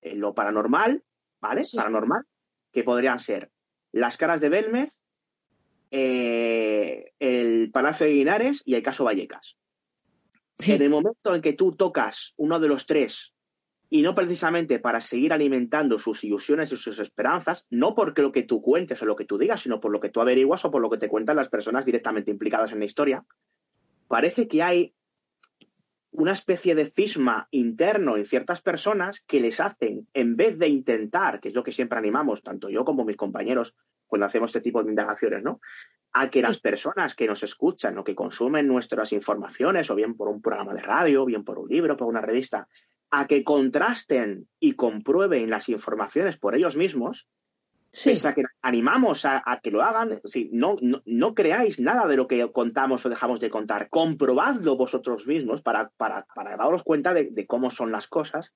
en lo paranormal, ¿vale? Paranormal, que podrían ser las caras de Belmez, eh, el Palacio de Guinares y el caso Vallecas. En el momento en que tú tocas uno de los tres, y no precisamente para seguir alimentando sus ilusiones y sus esperanzas, no porque lo que tú cuentes o lo que tú digas, sino por lo que tú averiguas o por lo que te cuentan las personas directamente implicadas en la historia, parece que hay una especie de cisma interno en ciertas personas que les hacen, en vez de intentar, que es lo que siempre animamos, tanto yo como mis compañeros, cuando hacemos este tipo de indagaciones, ¿no? A que las personas que nos escuchan o que consumen nuestras informaciones, o bien por un programa de radio, o bien por un libro, por una revista, a que contrasten y comprueben las informaciones por ellos mismos, Sí. que animamos a, que lo hagan. no, no, creáis nada de lo que contamos o dejamos de contar. Comprobadlo vosotros mismos para, para, para daros cuenta de, cómo son las cosas.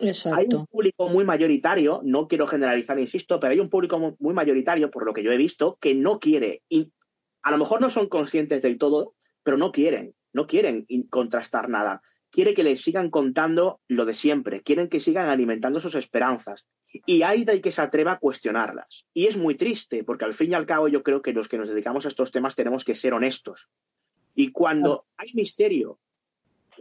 Exacto. Hay un público muy mayoritario, no quiero generalizar, insisto, pero hay un público muy, mayoritario, por lo que yo he visto, que no quiere. Y a lo mejor no son conscientes del todo, pero no quieren, no quieren contrastar nada. Quiere que les sigan contando lo de siempre, quieren que sigan alimentando sus esperanzas, y hay de que se atreva a cuestionarlas. Y es muy triste, porque al fin y al cabo yo creo que los que nos dedicamos a estos temas tenemos que ser honestos. Y cuando hay misterio,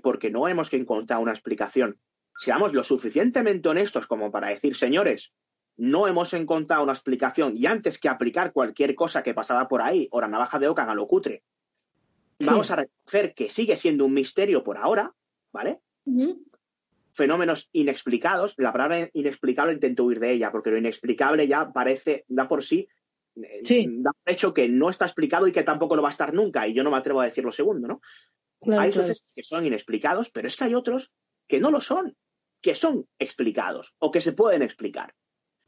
porque no hemos que encontrar una explicación, seamos lo suficientemente honestos como para decir, señores, no hemos encontrado una explicación y antes que aplicar cualquier cosa que pasaba por ahí o la navaja de Ocan a lo cutre, vamos a reconocer que sigue siendo un misterio por ahora, ¿vale? fenómenos inexplicados. La palabra inexplicable intento huir de ella, porque lo inexplicable ya parece, da por sí, eh, da por hecho que no está explicado y que tampoco lo va a estar nunca, y yo no me atrevo a decir lo segundo, ¿no? hay sucesos que son inexplicados, pero es que hay otros que no lo son, que son explicados o que se pueden explicar.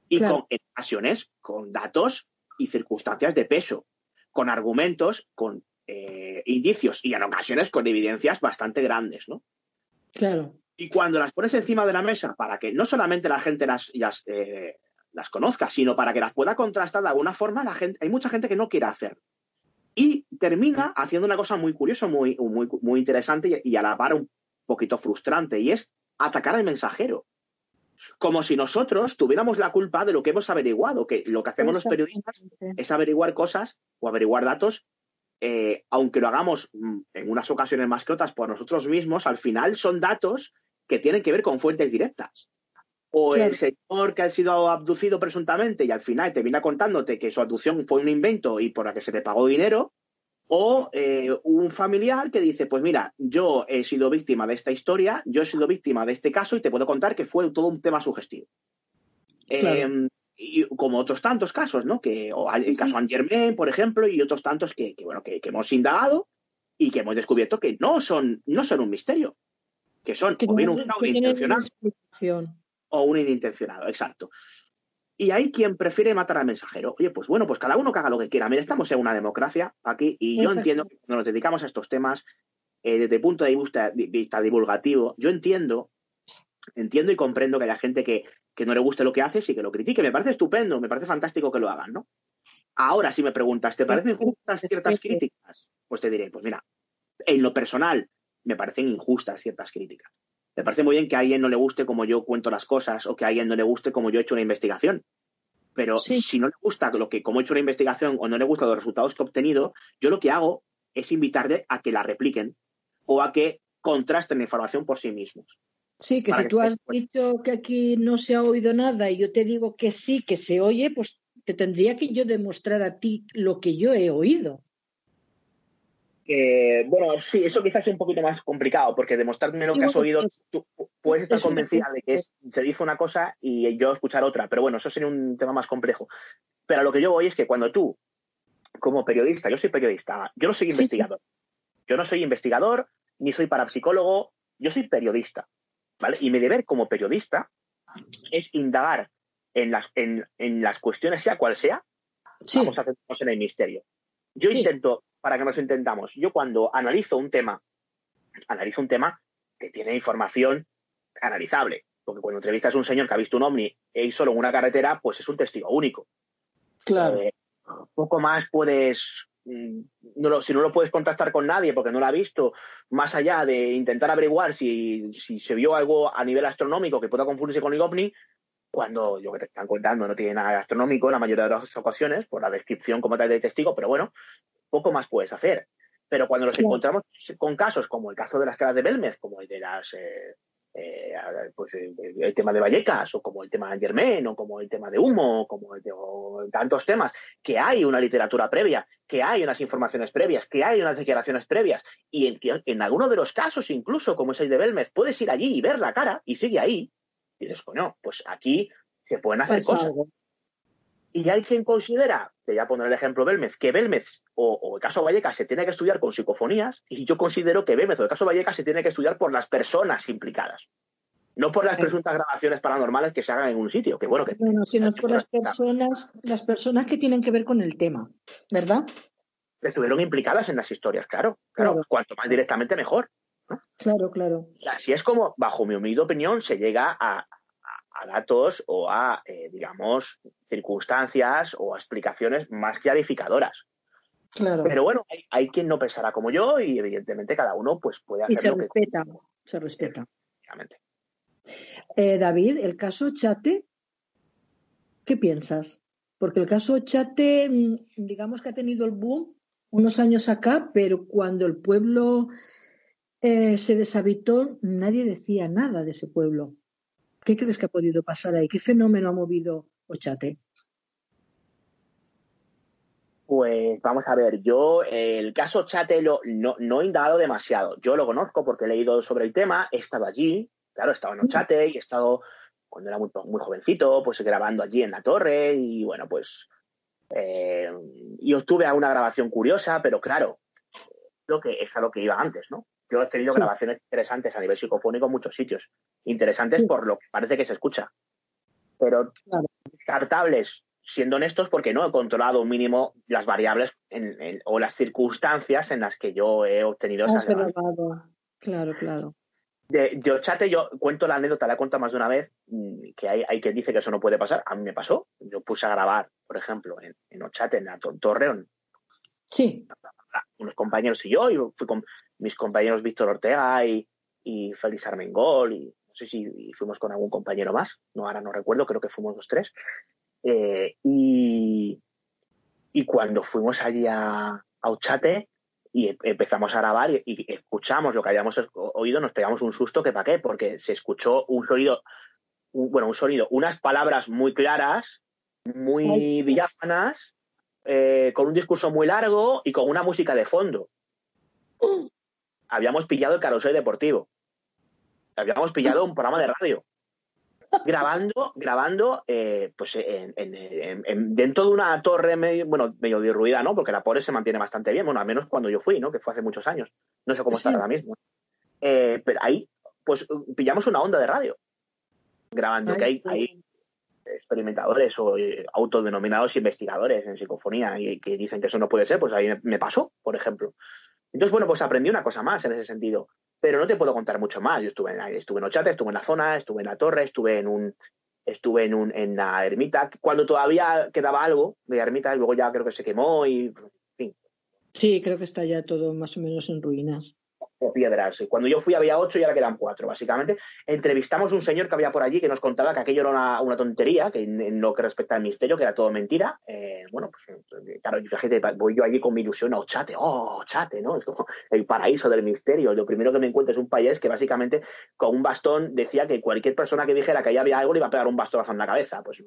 Y con, en ocasiones con datos y circunstancias de peso, con argumentos, con eh, indicios y en ocasiones con evidencias bastante grandes, ¿no? Claro. Y cuando las pones encima de la mesa para que no solamente la gente las, eh, las, conozca, sino para que las pueda contrastar de alguna forma, la gente, hay mucha gente que no quiere hacer. Y termina haciendo una cosa muy curiosa, muy, muy, muy interesante y, a la par un poquito frustrante, y es atacar al mensajero. Como si nosotros tuviéramos la culpa de lo que hemos averiguado, que lo que hacemos los periodistas es averiguar cosas o averiguar datos eh, aunque lo hagamos mm, en unas ocasiones más que otras por nosotros mismos, al final son datos que tienen que ver con fuentes directas. O el señor que ha sido abducido presuntamente y al final termina contándote que su abducción fue un invento y por la que se le pagó dinero, o eh, un familiar que dice, pues mira, yo he sido víctima de esta historia, yo he sido víctima de este caso y te puedo contar que fue todo un tema sugestivo. Em, y como otros tantos casos, ¿no? Que, o el caso Angermain, por ejemplo, y otros tantos que, bueno, que, hemos indagado y que hemos descubierto que no son, no son un misterio, que son o bien un fraude intencionado o un inintencionado, exacto. Y hay quien prefiere matar al mensajero. Oye, pues bueno, pues cada uno que haga lo que quiera. Mira, estamos en una democracia aquí y yo entiendo que cuando nos dedicamos a estos temas, eh, desde el punto de vista, de vista divulgativo, yo entiendo entiendo y comprendo que haya gente que, no le guste lo que haces y que lo critique. Me parece estupendo, me parece fantástico que lo hagan, ¿no? Ahora, si me preguntas, ¿te parecen justas ciertas críticas? Pues te diré, pues mira, en lo personal, me parecen injustas ciertas críticas. Me parece muy bien que a alguien no le guste como yo cuento las cosas o que a alguien no le guste como yo he hecho una investigación. Pero si no le gusta lo que, como he hecho una investigación o no le gustan los resultados que he obtenido, yo lo que hago es invitarle a que la repliquen o a que contrasten la información por sí mismos. Sí, que si tú has dicho que aquí no se ha oído nada y yo te digo que sí, que se oye, pues te tendría que yo demostrar a ti lo que yo he oído. Bueno, sí, eso quizás es un poquito más complicado, porque demostrarme lo que has oído, tú puedes estar convencida de que se dice una cosa y yo escuchar otra, pero bueno, eso sería un tema más complejo. Pero a lo que yo voy es que cuando tú, como periodista, yo soy periodista, yo no soy investigador, yo no soy investigador, ni soy parapsicólogo, yo soy periodista. Y mi deber como periodista es indagar en las, en, las cuestiones, sea cual sea, vamos a centrarnos en el misterio. Yo intento, para que nos intentamos, yo cuando analizo un tema, analizo un tema que tiene información analizable, porque cuando entrevistas a un señor que ha visto un ovni y solo en una carretera, pues es un testigo único. Claro. Eh, poco más puedes Mm, si no lo puedes contactar con nadie porque no lo ha visto, más allá de intentar averiguar si, se vio algo a nivel astronómico que pueda confundirse con el ovni, cuando lo que te están contando no tiene nada gastronómico en la mayoría de las ocasiones, por la descripción como tal del testigo, pero bueno, poco más puedes hacer. Pero cuando nos encontramos con casos como el caso de las caras de Belmez, como el de las eh, eh, pues el, tema de Vallecas, o como el tema de Germain, o como el tema de Humo, como el de, tantos temas, que hay una literatura previa, que hay unas informaciones previas, que hay unas declaraciones previas, y en, en alguno de los casos, incluso como es el de Belmez, puedes ir allí y ver la cara y sigue ahí, y dices, coño, pues aquí se pueden hacer pues cosas. Y hay quien considera, te voy a poner el ejemplo Belmez, que Belmez o, el caso Vallecas se tiene que estudiar con psicofonías, y yo considero que Belmez o el caso Vallecas se tiene que estudiar por las personas implicadas. No por las presuntas grabaciones paranormales que se hagan en un sitio, que bueno que. Bueno, sino por las personas, las personas que tienen que ver con el tema, ¿verdad? Estuvieron implicadas en las historias, claro. Claro, cuanto más directamente mejor. Claro, claro. Y así es como, bajo mi humilde opinión, se llega a, datos o a, eh, digamos, circunstancias o a explicaciones más clarificadoras. Claro. Pero bueno, hay, quien no pensará como yo y evidentemente cada uno pues puede hacer y se respeta, se respeta. Eh, David, el caso Chate, ¿qué piensas? Porque el caso Chate, mm, digamos que ha tenido el boom unos años acá, pero cuando el pueblo eh, se deshabitó, nadie decía nada de ese pueblo. ¿Qué crees que ha podido pasar ahí? ¿Qué fenómeno ha movido Ochate? Pues vamos a ver, yo el caso Chate lo, no, no, he indagado demasiado. Yo lo conozco porque he leído sobre el tema, he estado allí, claro, he estado en Ochate y he estado cuando era muy, muy jovencito, pues grabando allí en la torre y bueno, pues eh, y obtuve una grabación curiosa, pero claro, lo que es a lo que iba antes, ¿no? Yo he tenido grabaciones interesantes a nivel psicofónico en muchos sitios. Interesantes por lo que parece que se escucha. Pero descartables, siendo honestos, porque no he controlado un mínimo las variables o las circunstancias en las que yo he obtenido esas grabaciones. Claro, claro. De, yo chate, yo cuento la anécdota, la he contado más de una vez, mm, que hay, hay quien dice que eso no puede pasar. A mí me pasó. Yo puse a grabar, por ejemplo, en, en Ochate, en la Torreón. Sí. Unos compañeros y yo, y fui con, mis compañeros Víctor Ortega y, y Félix Armengol, y no sé si fuimos con algún compañero más, no ahora no recuerdo, creo que fuimos los tres. Eh, y, y, cuando fuimos allí a, a Uchate y empezamos a grabar y, escuchamos lo que habíamos oído, nos pegamos un susto que para qué, porque se escuchó un sonido, bueno, un sonido, unas palabras muy claras, muy diáfanas, eh, con un discurso muy largo y con una música de fondo habíamos pillado el carrusel deportivo. Habíamos pillado un programa de radio. grabando, grabando, eh, pues en, dentro de una torre medio, bueno, medio derruida, ¿no? Porque la pobre se mantiene bastante bien, bueno, al menos cuando yo fui, ¿no? Que fue hace muchos años. No sé cómo está ahora mismo. Eh, pero ahí, pues pillamos una onda de radio. Grabando, que hay, hay experimentadores o eh, autodenominados investigadores en psicofonía y que dicen que eso no puede ser, pues ahí me pasó, por ejemplo. Entonces, bueno, pues aprendí una cosa más en ese sentido. Pero no te puedo contar mucho más. Yo estuve en, estuve en Ochate, estuve en la zona, estuve en la torre, estuve en un estuve en, un, en la ermita, cuando todavía quedaba algo de ermita, y luego ya creo que se quemó y, fin. Sí, creo que está ya todo más o menos en ruinas piedras. Cuando yo fui había ocho y ahora quedan cuatro, básicamente. Entrevistamos a un señor que había por allí que nos contaba que aquello era una, tontería, que en, lo que respecta al misterio, que era todo mentira. Eh, bueno, pues claro, fíjate, voy yo allí con mi ilusión, oh, chate, oh, chate, ¿no? Es como el paraíso del misterio. Lo primero que me encuentro es un país que básicamente con un bastón decía que cualquier persona que dijera que allá había algo le iba a pegar un bastonazo en la cabeza. Pues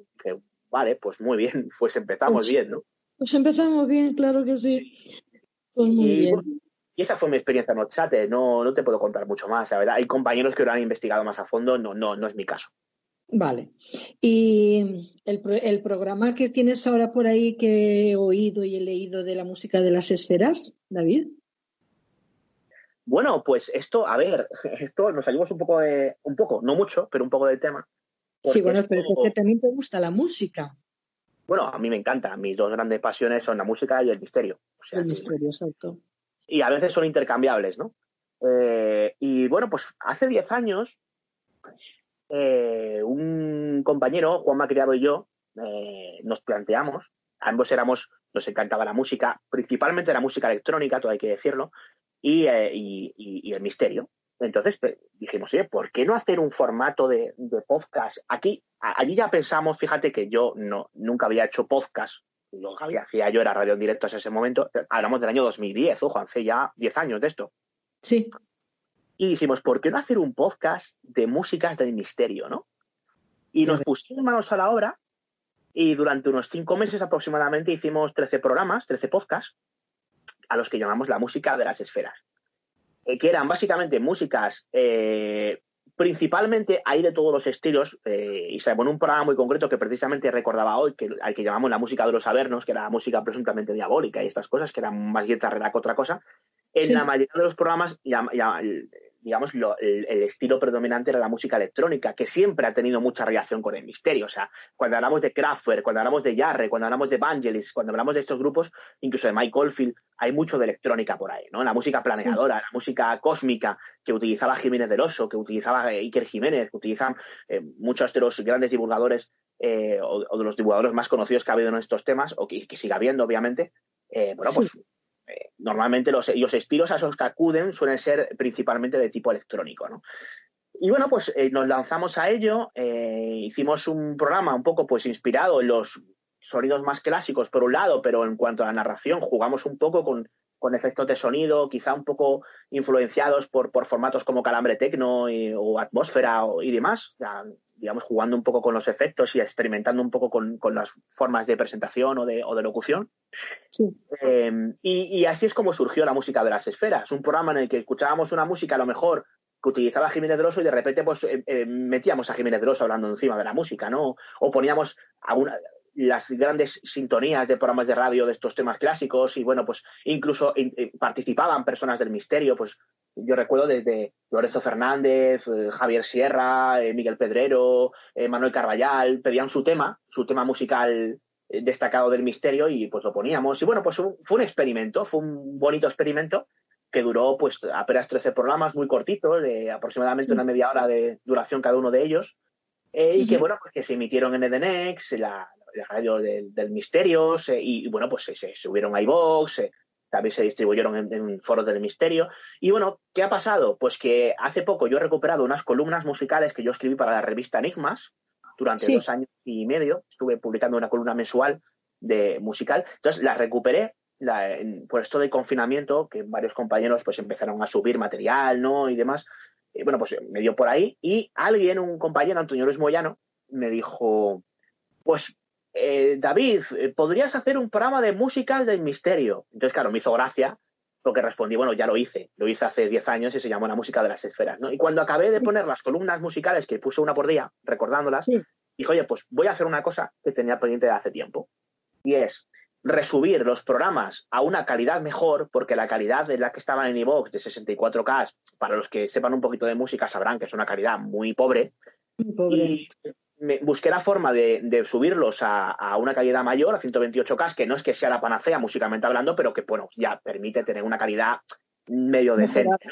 vale, pues muy bien, pues empezamos pues bien, ¿no? Pues empezamos bien, claro que sí. Pues muy bien. Y esa fue mi experiencia en Ochate, no, no te puedo contar mucho más, la verdad. Hay compañeros que lo han investigado más a fondo, no, no, no es mi caso. Vale. ¿Y el, el, programa que tienes ahora por ahí que he oído y he leído de la música de las esferas, David? Bueno, pues esto, a ver, esto nos salimos un poco de, un poco, no mucho, pero un poco del tema. Sí, bueno, pero es que también te gusta la música. Bueno, a mí me encanta. Mis dos grandes pasiones son la música y el misterio. el misterio, exacto y a veces son intercambiables, ¿no? Eh, y bueno, pues hace 10 años, eh, un compañero, Juan Macriado y yo, eh, nos planteamos, ambos éramos, nos encantaba la música, principalmente la música electrónica, todo hay que decirlo, y, el misterio. entonces dijimos, oye, ¿por qué no hacer un formato de, podcast? Aquí, allí ya pensamos, fíjate que yo no, nunca había hecho podcast. Lo que había, hacía yo era radio en directo en ese momento. Hablamos del año 2010, ojo, hace ya 10 años de esto. Sí. Y dijimos, ¿por qué no hacer un podcast de músicas del misterio, no? Y nos pusimos manos a la obra y durante unos cinco meses aproximadamente hicimos 13 programas, 13 podcasts, a los que llamamos la música de las esferas. Eh, que eran básicamente músicas eh, principalmente hay de todos los estilos, eh, y se pone un programa muy concreto que precisamente recordaba hoy, que, al que llamamos la música de los avernos, que era la música presuntamente diabólica y estas cosas, que eran más guitarrera que otra cosa. En la mayoría de los programas ya, digamos, el, estilo predominante era la música electrónica, que siempre ha tenido mucha relación con el misterio. O sea, cuando hablamos de Kraftwerk, cuando hablamos de Jarre, cuando hablamos de Vangelis, cuando hablamos de estos grupos, incluso de Mike Oldfield, hay mucho de electrónica por ahí, ¿no? La música planeadora, la música cósmica que utilizaba Jiménez del Oso, que utilizaba eh, Iker Jiménez, que utilizan eh, muchos de los grandes divulgadores eh, o, de los divulgadores más conocidos que ha habido en estos temas, o que, sigue habiendo, obviamente. bueno, pues normalmente los, estilos a esos que acuden suelen ser principalmente de tipo electrónico, ¿no? Y bueno, pues eh, nos lanzamos a ello, eh, hicimos un programa un poco pues inspirado en los sonidos más clásicos por un lado, pero en cuanto a la narración jugamos un poco con, efectos de sonido, quizá un poco influenciados por, por formatos como Calambre Tecno o Atmósfera y demás digamos, jugando un poco con los efectos y experimentando un poco con, las formas de presentación o de, o de locución. Eh, y, así es como surgió la música de las esferas, un programa en el que escuchábamos una música a lo mejor que utilizaba Jiménez Droso y de repente pues eh, eh, metíamos a Jiménez Droso hablando encima de la música, ¿no? O poníamos las grandes sintonías de programas de radio de estos temas clásicos y bueno, pues incluso participaban personas del misterio, pues yo recuerdo desde Lorenzo Fernández, eh, Javier Sierra, eh, Miguel Pedrero, eh, Manuel Carvallal, pedían su tema, su tema musical destacado del misterio y pues lo poníamos. Y bueno, pues fue un experimento, fue un bonito experimento que duró pues apenas 13 programas muy cortitos, de aproximadamente una media hora de duración cada uno de ellos. Y que bueno, pues que se emitieron en Edenex, la, la radio del, misterio, y, bueno, pues se, subieron a iVox, también se distribuyeron en, foros del misterio. Y bueno, ¿qué ha pasado? Pues que hace poco yo he recuperado unas columnas musicales que yo escribí para la revista Enigmas durante dos años y medio. Estuve publicando una columna mensual de musical. Entonces las recuperé por esto de confinamiento, que varios compañeros pues empezaron a subir material, ¿no? Y demás. Y bueno, pues me dio por ahí. Y alguien, un compañero, Antonio Luis Moyano, me dijo, pues eh, David, eh, ¿podrías hacer un programa de músicas del misterio? Entonces, claro, me hizo gracia porque respondí, bueno, ya lo hice, lo hice hace 10 años y se llamó La música de las esferas, ¿no? Y cuando acabé de poner las columnas musicales, que puse una por día, recordándolas, dije, oye, pues voy a hacer una cosa que tenía pendiente de hace tiempo, y es resubir los programas a una calidad mejor, porque la calidad de la que estaban en iVoox de 64K, para los que sepan un poquito de música sabrán que es una calidad muy pobre, muy pobre. Y busqué la forma de, subirlos a, una calidad mayor, a 128K, que no es que sea la panacea musicalmente hablando, pero que, bueno, ya permite tener una calidad medio decente.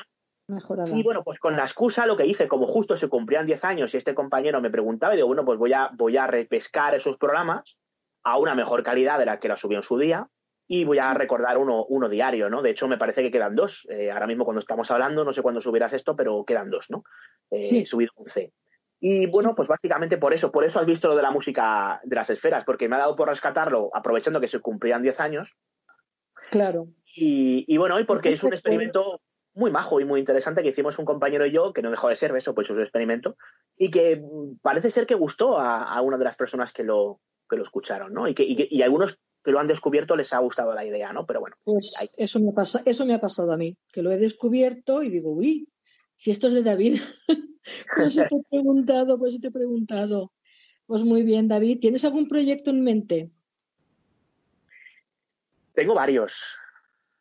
Y bueno, pues con la excusa lo que hice, como justo se cumplían 10 años y este compañero me preguntaba, y digo, bueno, pues voy a, voy a repescar esos programas a una mejor calidad de la que la subí en su día y voy a recordar uno, uno diario, ¿no? De hecho, me parece que quedan dos. Eh, ahora mismo cuando estamos hablando, no sé cuándo subirás esto, pero quedan dos, ¿no? Eh, sí. Subido un C. Y bueno, pues básicamente por eso, por eso has visto lo de la música de las esferas, porque me ha dado por rescatarlo aprovechando que se cumplían 10 años. Claro. Y, bueno, y porque es un experimento muy majo y muy interesante que hicimos un compañero y yo, que no dejó de ser eso, pues es un experimento, y que parece ser que gustó a, una de las personas que lo, que lo escucharon, ¿no? Y que, y, algunos que lo han descubierto les ha gustado la idea, ¿no? Pero bueno. Pues eso, me pasa, eso me ha pasado a mí, que lo he descubierto y digo, uy, si esto es de David, pues te he preguntado, pues te he preguntado. Pues muy bien, David, ¿tienes algún proyecto en mente? Tengo varios.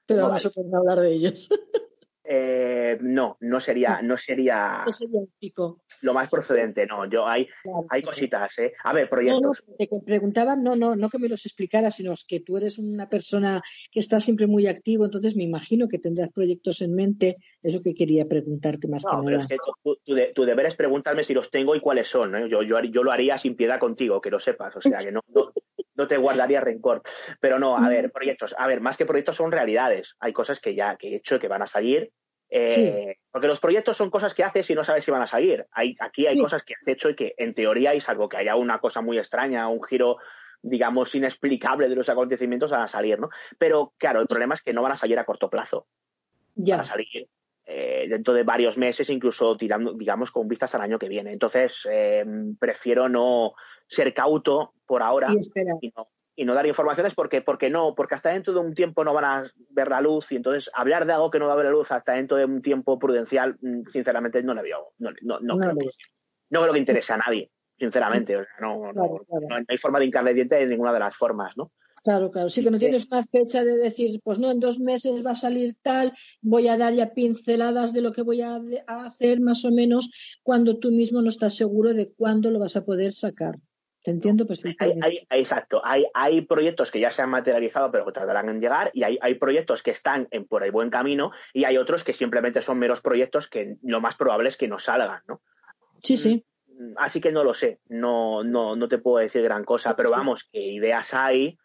Pero vamos a hablar de ellos. Eh, no, no sería, no sería, lo más procedente, no. Yo hay, hay cositas, ¿eh? A ver, proyectos. No, te preguntaba, no, no, no que me los explicaras, sino que tú eres una persona que está siempre muy activo, entonces me imagino que tendrás proyectos en mente. Es lo que quería preguntarte más que nada. Es que tu, deber es preguntarme si los tengo y cuáles son. Yo, yo, yo, lo haría sin piedad contigo, que lo sepas. O sea, que no, no, te guardaría rencor. Pero no, a ver, proyectos. A ver, más que proyectos son realidades. Hay cosas que ya que he hecho que van a salir Eh, porque los proyectos son cosas que haces y no sabes si van a salir. Hay, aquí hay cosas que has hecho y que en teoría, y salvo que haya una cosa muy extraña, un giro digamos, inexplicable de los acontecimientos van a salir, ¿no? Pero claro, el problema es que no van a salir a corto plazo. Ya. Van a salir eh, dentro de varios meses, incluso tirando, digamos, con vistas al año que viene. Entonces, eh, prefiero no ser cauto por ahora y, no, y, no, dar informaciones porque, porque no, porque hasta dentro de un tiempo no van a ver la luz y entonces hablar de algo que no va a ver la luz hasta dentro de un tiempo prudencial, mm, sinceramente, no le veo, no, no, no, creo, que, no creo que interese a nadie sinceramente. no, no, hay forma de hincarle diente de ninguna de las formas, ¿no? Claro, claro. Sí que no tienes una fecha de decir, pues no, en dos meses va a salir tal, voy a dar ya pinceladas de lo que voy a, hacer más o menos cuando tú mismo no estás seguro de cuándo lo vas a poder sacar. Te entiendo perfectamente. exacto. Hay, hay proyectos que ya se han materializado, pero que tardarán en llegar, y hay, hay proyectos que están en, por el buen camino, y hay otros que simplemente son meros proyectos que lo más probable es que no salgan, ¿no? Sí, sí. Así que no lo sé, no, no, no te puedo decir gran cosa, pero vamos, que ideas hay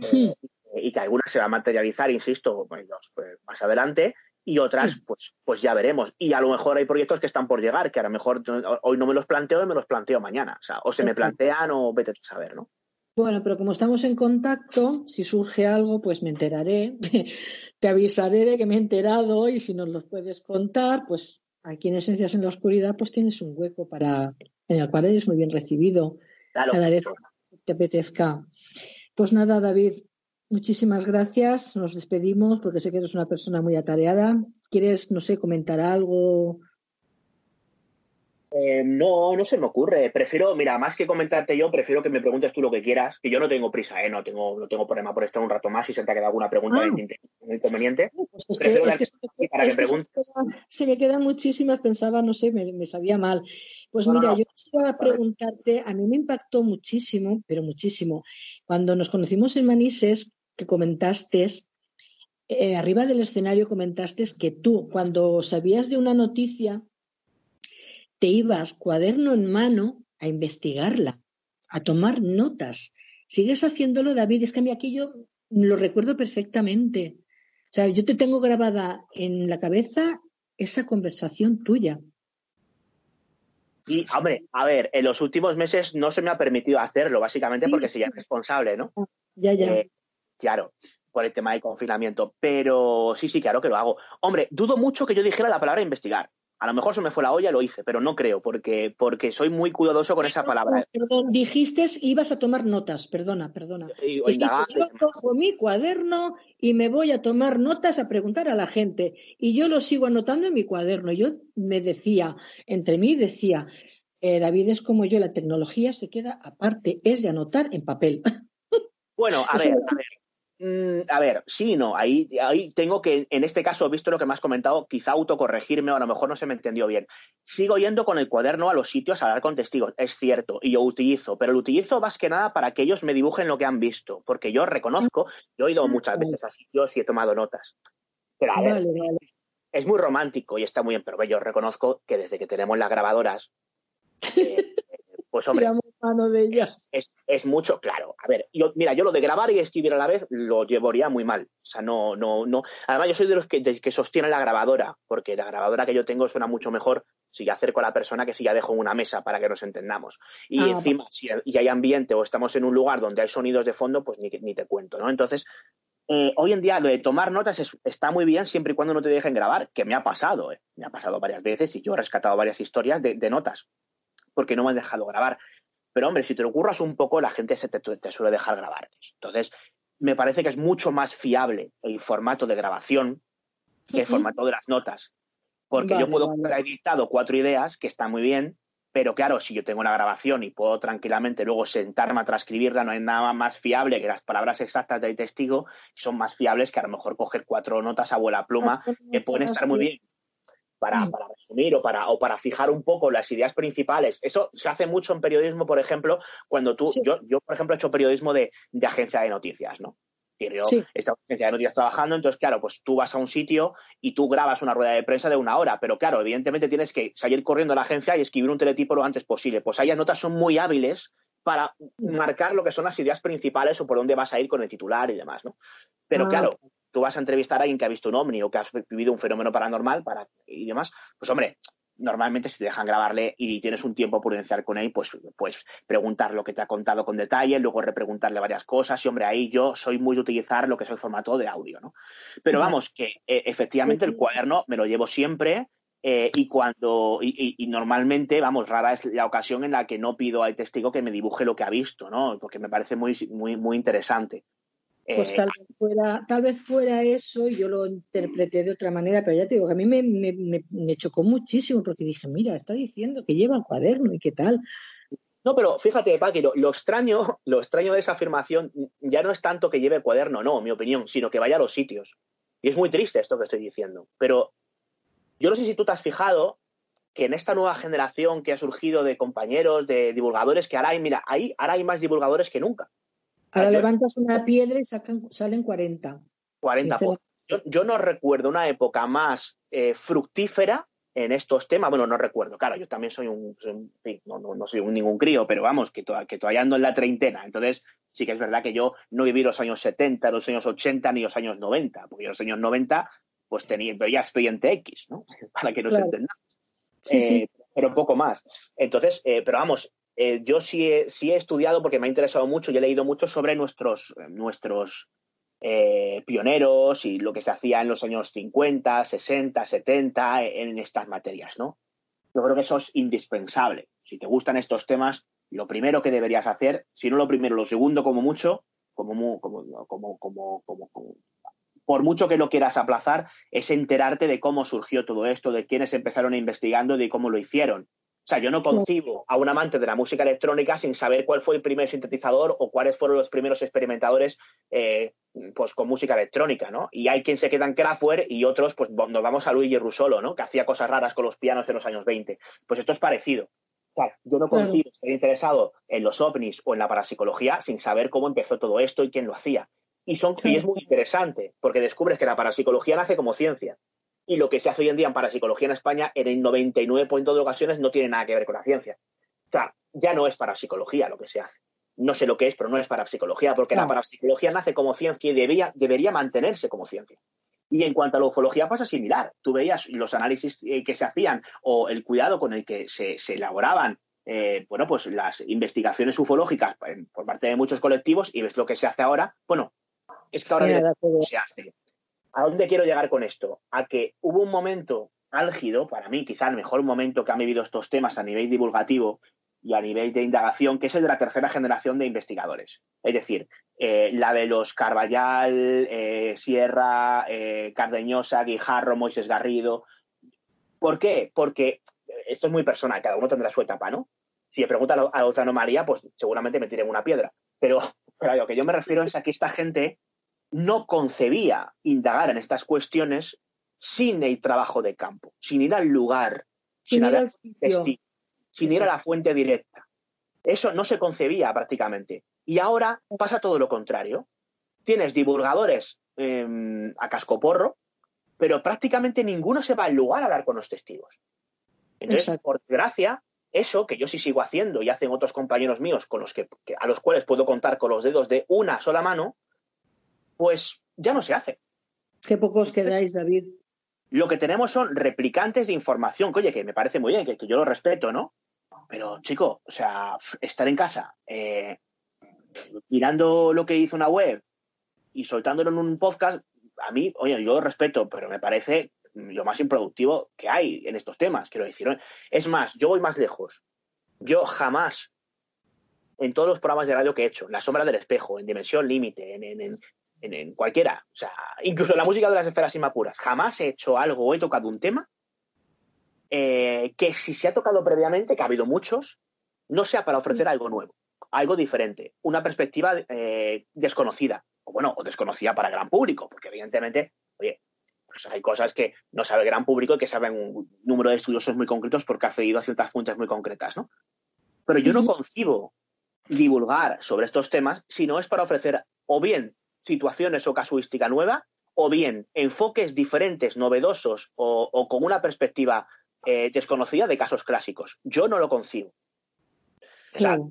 eh, y que algunas se van a materializar, insisto, pues, pues, más adelante, y otras, pues, pues ya veremos. Y a lo mejor hay proyectos que están por llegar, que a lo mejor hoy no me los planteo y me los planteo mañana. O sea, o se me plantean o vete a saber, ¿no? Bueno, pero como estamos en contacto, si surge algo, pues me enteraré. Te avisaré de que me he enterado y si nos los puedes contar, pues aquí en Esencias en la Oscuridad, pues tienes un hueco para en el cual eres muy bien recibido cada vez que te apetezca. Pues nada, David, muchísimas gracias. Nos despedimos porque sé que eres una persona muy atareada. ¿Quieres, no sé, comentar algo? Eh, no, no se me ocurre. Prefiero, mira, más que comentarte yo, prefiero que me preguntes tú lo que quieras, que yo no tengo prisa, ¿eh? no tengo, no tengo problema por estar un rato más si se te ha quedado alguna pregunta ah. inconveniente. se, me quedan muchísimas, pensaba, no sé, me, sabía mal. Pues mira, yo quisiera preguntarte, a mí me impactó muchísimo, pero muchísimo, cuando nos conocimos en Manises, que comentaste, eh, arriba del escenario comentaste que tú, cuando sabías de una noticia, te ibas cuaderno en mano a investigarla, a tomar notas. ¿Sigues haciéndolo, David? Es que a mí aquí yo lo recuerdo perfectamente. O sea, yo te tengo grabada en la cabeza esa conversación tuya. Y, hombre, a ver, en los últimos meses no se me ha permitido hacerlo, básicamente porque soy responsable, ¿no? Ah, ya, ya. Eh, claro, por el tema del confinamiento. Pero sí, sí, claro que lo hago. Hombre, dudo mucho que yo dijera la palabra investigar. A lo mejor se me fue la olla, lo hice, pero no creo, porque, porque soy muy cuidadoso con esa palabra. Perdón, dijiste ibas a tomar notas, perdona, perdona. dijiste, yo cojo mi cuaderno y me voy a tomar notas a preguntar a la gente. Y yo lo sigo anotando en mi cuaderno. Yo me decía, entre mí decía, eh, David es como yo, la tecnología se queda aparte, es de anotar en papel. Bueno, a ver, a ver. Mm, a ver, sí y no. Ahí, ahí tengo que, en este caso, visto lo que me has comentado, quizá autocorregirme o a lo mejor no se me entendió bien. Sigo yendo con el cuaderno a los sitios a hablar con testigos, es cierto, y yo utilizo, pero lo utilizo más que nada para que ellos me dibujen lo que han visto, porque yo reconozco, yo he ido muchas veces a sitios y he tomado notas. Pero a ver, es muy romántico y está muy bien, pero yo reconozco que desde que tenemos las grabadoras, eh, pues hombre, mano de. Es, mucho, claro. A ver, yo, mira, yo lo de grabar y escribir a la vez lo llevaría muy mal. O sea, no, no, no. Además, yo soy de los que, que sostienen la grabadora, porque la grabadora que yo tengo suena mucho mejor si ya acerco a la persona que si ya dejo en una mesa para que nos entendamos. Y ah, encima, si hay ambiente o estamos en un lugar donde hay sonidos de fondo, pues ni, ni te cuento, ¿no? Entonces, eh, hoy en día lo de tomar notas está muy bien siempre y cuando no te dejen grabar, que me ha pasado, ¿eh? me ha pasado varias veces y yo he rescatado varias historias de, de notas porque no me han dejado grabar. Pero hombre, si te lo curras un poco, la gente se te, suele dejar grabar. Entonces, me parece que es mucho más fiable el formato de grabación que el formato de las notas. Porque yo puedo haber editado cuatro ideas, que están muy bien, pero claro, si yo tengo una grabación y puedo tranquilamente luego sentarme a transcribirla, no hay nada más fiable que las palabras exactas del testigo, que son más fiables que a lo mejor coger cuatro notas a vuela pluma, que pueden estar muy bien para, mm. para, resumir o para, o para fijar un poco las ideas principales. Eso se hace mucho en periodismo, por ejemplo, cuando tú, yo, yo, por ejemplo, he hecho periodismo de, de agencia de noticias, ¿no? Y yo sí. en agencia de noticias trabajando, entonces, claro, pues tú vas a un sitio y tú grabas una rueda de prensa de una hora, pero claro, evidentemente tienes que salir corriendo a la agencia y escribir un teletipo lo antes posible. Pues ahí las notas son muy hábiles para marcar lo que son las ideas principales o por dónde vas a ir con el titular y demás, ¿no? Pero ah, claro, tú vas a entrevistar a alguien que ha visto un ovni o que ha vivido un fenómeno paranormal para, y demás, pues hombre, normalmente si te dejan grabarle y tienes un tiempo prudencial con él, pues, pues preguntar lo que te ha contado con detalle, luego repreguntarle varias cosas. Y hombre, ahí yo soy muy de utilizar lo que es el formato de audio, ¿no? Pero vamos, que eh, efectivamente el cuaderno me lo llevo siempre. Eh, y cuando y, normalmente vamos rara es la ocasión en la que no pido al testigo que me dibuje lo que ha visto no porque me parece muy muy muy interesante pues eh, tal vez, fuera, tal vez fuera eso y yo lo interpreté de otra manera, pero ya te digo que a mí me, chocó muchísimo porque dije, mira, está diciendo que lleva el cuaderno y qué tal. No, pero fíjate, Paqui, lo, extraño, lo extraño de esa afirmación ya no es tanto que lleve cuaderno, no, mi opinión, sino que vaya a los sitios. Y es muy triste esto que estoy diciendo. Pero yo no sé si tú te has fijado que en esta nueva generación que ha surgido de compañeros, de divulgadores, que ahora hay, mira, ahí ahora hay más divulgadores que nunca. Ahora levantas una piedra y salen 40. 40. yo, no recuerdo una época más eh, fructífera en estos temas. Bueno, no recuerdo, claro, yo también soy un, no, soy ningún crío, pero vamos, que, que todavía ando en la treintena. Entonces, sí que es verdad que yo no viví los años 70, los años 80 ni los años 90, porque en los años 90 pues tenía ya expediente X, ¿no? Para que nos entendamos. Sí, sí. Eh, pero poco más. Entonces, eh, pero vamos, eh, yo sí he, sí he, estudiado porque me ha interesado mucho y he leído mucho sobre nuestros, nuestros eh, pioneros y lo que se hacía en los años 50, 60, 70 en estas materias, ¿no? Yo creo que eso es indispensable. Si te gustan estos temas, lo primero que deberías hacer, si no lo primero, lo segundo como mucho, como, como, como, como, como por mucho que lo quieras aplazar, es enterarte de cómo surgió todo esto, de quiénes empezaron investigando, de cómo lo hicieron. O sea, yo no concibo a un amante de la música electrónica sin saber cuál fue el primer sintetizador o cuáles fueron los primeros experimentadores eh, pues con música electrónica, ¿no? Y hay quien se queda en Kraftwerk y otros, pues nos vamos a Luigi Russolo, ¿no? Que hacía cosas raras con los pianos en los años 20. Pues esto es parecido. O sea, yo no concibo estar interesado en los ovnis o en la parapsicología sin saber cómo empezó todo esto y quién lo hacía. Y, son, y es muy interesante, porque descubres que la parapsicología nace como ciencia y lo que se hace hoy en día en parapsicología en España en el 99% de ocasiones no tiene nada que ver con la ciencia. O sea, ya no es parapsicología lo que se hace. No sé lo que es, pero no es parapsicología, porque la parapsicología nace como ciencia y debería, debería mantenerse como ciencia. Y en cuanto a la ufología pasa similar. Tú veías los análisis eh, que se hacían o el cuidado con el que se, elaboraban eh, bueno, pues las investigaciones ufológicas por parte de muchos colectivos y ves lo que se hace ahora. Bueno, es que ahora se hace ¿A dónde quiero llegar con esto? A que hubo un momento álgido, para mí quizá el mejor momento que han vivido estos temas a nivel divulgativo y a nivel de indagación, que es el de la tercera generación de investigadores. Es decir, eh, la de los Carballal, eh, Sierra, eh, Cardeñosa, Guijarro, Moisés Garrido. ¿Por qué? Porque esto es muy personal, cada uno tendrá su etapa, ¿no? Si le pregunta a Lozano María, pues seguramente me tiren una piedra. Pero, pero lo que yo me refiero es a que esta gente no concebía indagar en estas cuestiones sin el trabajo de campo, sin ir al lugar, sin, ir, al sin ir a la fuente directa. Eso no se concebía prácticamente. Y ahora pasa todo lo contrario. Tienes divulgadores em, a cascoporro, pero prácticamente ninguno se va al lugar a hablar con los testigos. Entonces, por desgracia, eso que yo sí sigo haciendo y hacen otros compañeros míos con los que, a los cuales puedo contar con los dedos de una sola mano, pues ya no se hace. Qué pocos quedáis, David. Lo que tenemos son replicantes de información, que oye, que me parece muy bien, que, yo lo respeto, ¿no? Pero, chico, o sea, estar en casa, eh, mirando lo que hizo una web y soltándolo en un podcast, a mí, oye, yo lo respeto, pero me parece lo más improductivo que hay en estos temas, quiero decir. Es más, yo voy más lejos. Yo jamás, en todos los programas de radio que he hecho, en La Sombra del Espejo, en Dimensión Límite, en, en, cualquiera, o sea, incluso la música de las esferas inmapuras, jamás he hecho algo o he tocado un tema eh, que si se ha tocado previamente, que ha habido muchos, no sea para ofrecer algo nuevo, algo diferente, una perspectiva eh, desconocida, o bueno, o desconocida para el gran público, porque evidentemente, oye, pues hay cosas que no sabe el gran público y que saben un número de estudiosos muy concretos porque ha cedido a ciertas fuentes muy concretas, ¿no? Pero yo no concibo divulgar sobre estos temas si no es para ofrecer o bien situaciones o casuística nueva, o bien enfoques diferentes, novedosos o, con una perspectiva eh, desconocida de casos clásicos. Yo no lo concibo.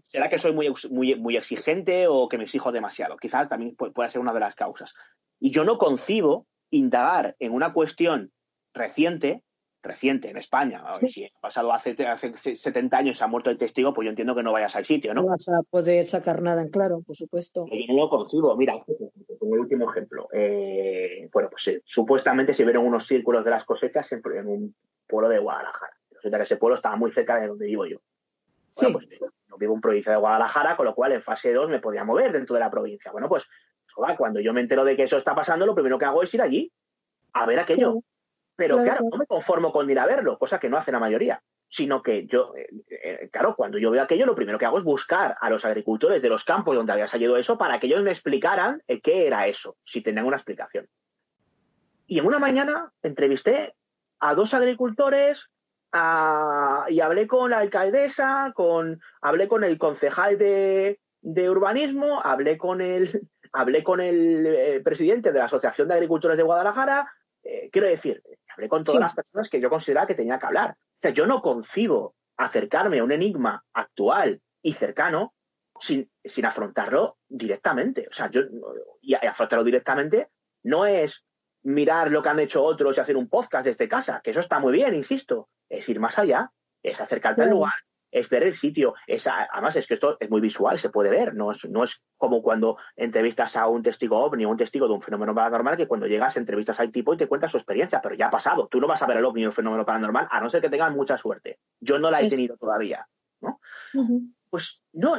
¿Será que soy muy, muy, muy, exigente o que me exijo demasiado? Quizás también pueda ser una de las causas. Y yo no concibo indagar en una cuestión reciente, reciente en España. Si ha pasado hace, hace 70 años y se ha muerto el testigo, pues yo entiendo que no vayas al sitio, ¿no? No vas a poder sacar nada en claro, por supuesto. Yo no lo concibo. Mira, como el último ejemplo. Eh, bueno, pues eh, supuestamente se vieron unos círculos de las cosechas en, un pueblo de Guadalajara. Resulta que ese pueblo estaba muy cerca de donde vivo yo. Bueno, pues yo vivo en provincia de Guadalajara, con lo cual en fase 2 me podía mover dentro de la provincia. Bueno, pues cuando yo me entero de que eso está pasando, lo primero que hago es ir allí a ver aquello. Pero claro. no me conformo con ir a verlo, cosa que no hace la mayoría, sino que yo, eh, eh, claro, cuando yo veo aquello, lo primero que hago es buscar a los agricultores de los campos donde había salido eso para que ellos me explicaran eh, qué era eso, si tenían una explicación. Y en una mañana entrevisté a dos agricultores y hablé con la alcaldesa, con, hablé con el concejal de, de urbanismo, hablé con el, hablé con el presidente de la Asociación de Agricultores de Guadalajara. quiero decir, hablé con todas las personas que yo consideraba que tenía que hablar. O sea, yo no concibo acercarme a un enigma actual y cercano sin, sin afrontarlo directamente. O sea, yo, y afrontarlo directamente no es mirar lo que han hecho otros y hacer un podcast desde casa, que eso está muy bien, insisto, es ir más allá, es acercarte al lugar, es ver el sitio. Es, además, es que esto es muy visual, se puede ver. No es, no es como cuando entrevistas a un testigo ovni o un testigo de un fenómeno paranormal que cuando llegas entrevistas al tipo y te cuenta su experiencia, pero ya ha pasado. Tú no vas a ver el ovni o el fenómeno paranormal a no ser que tengas mucha suerte. Yo no la he tenido todavía. ¿no? Pues no,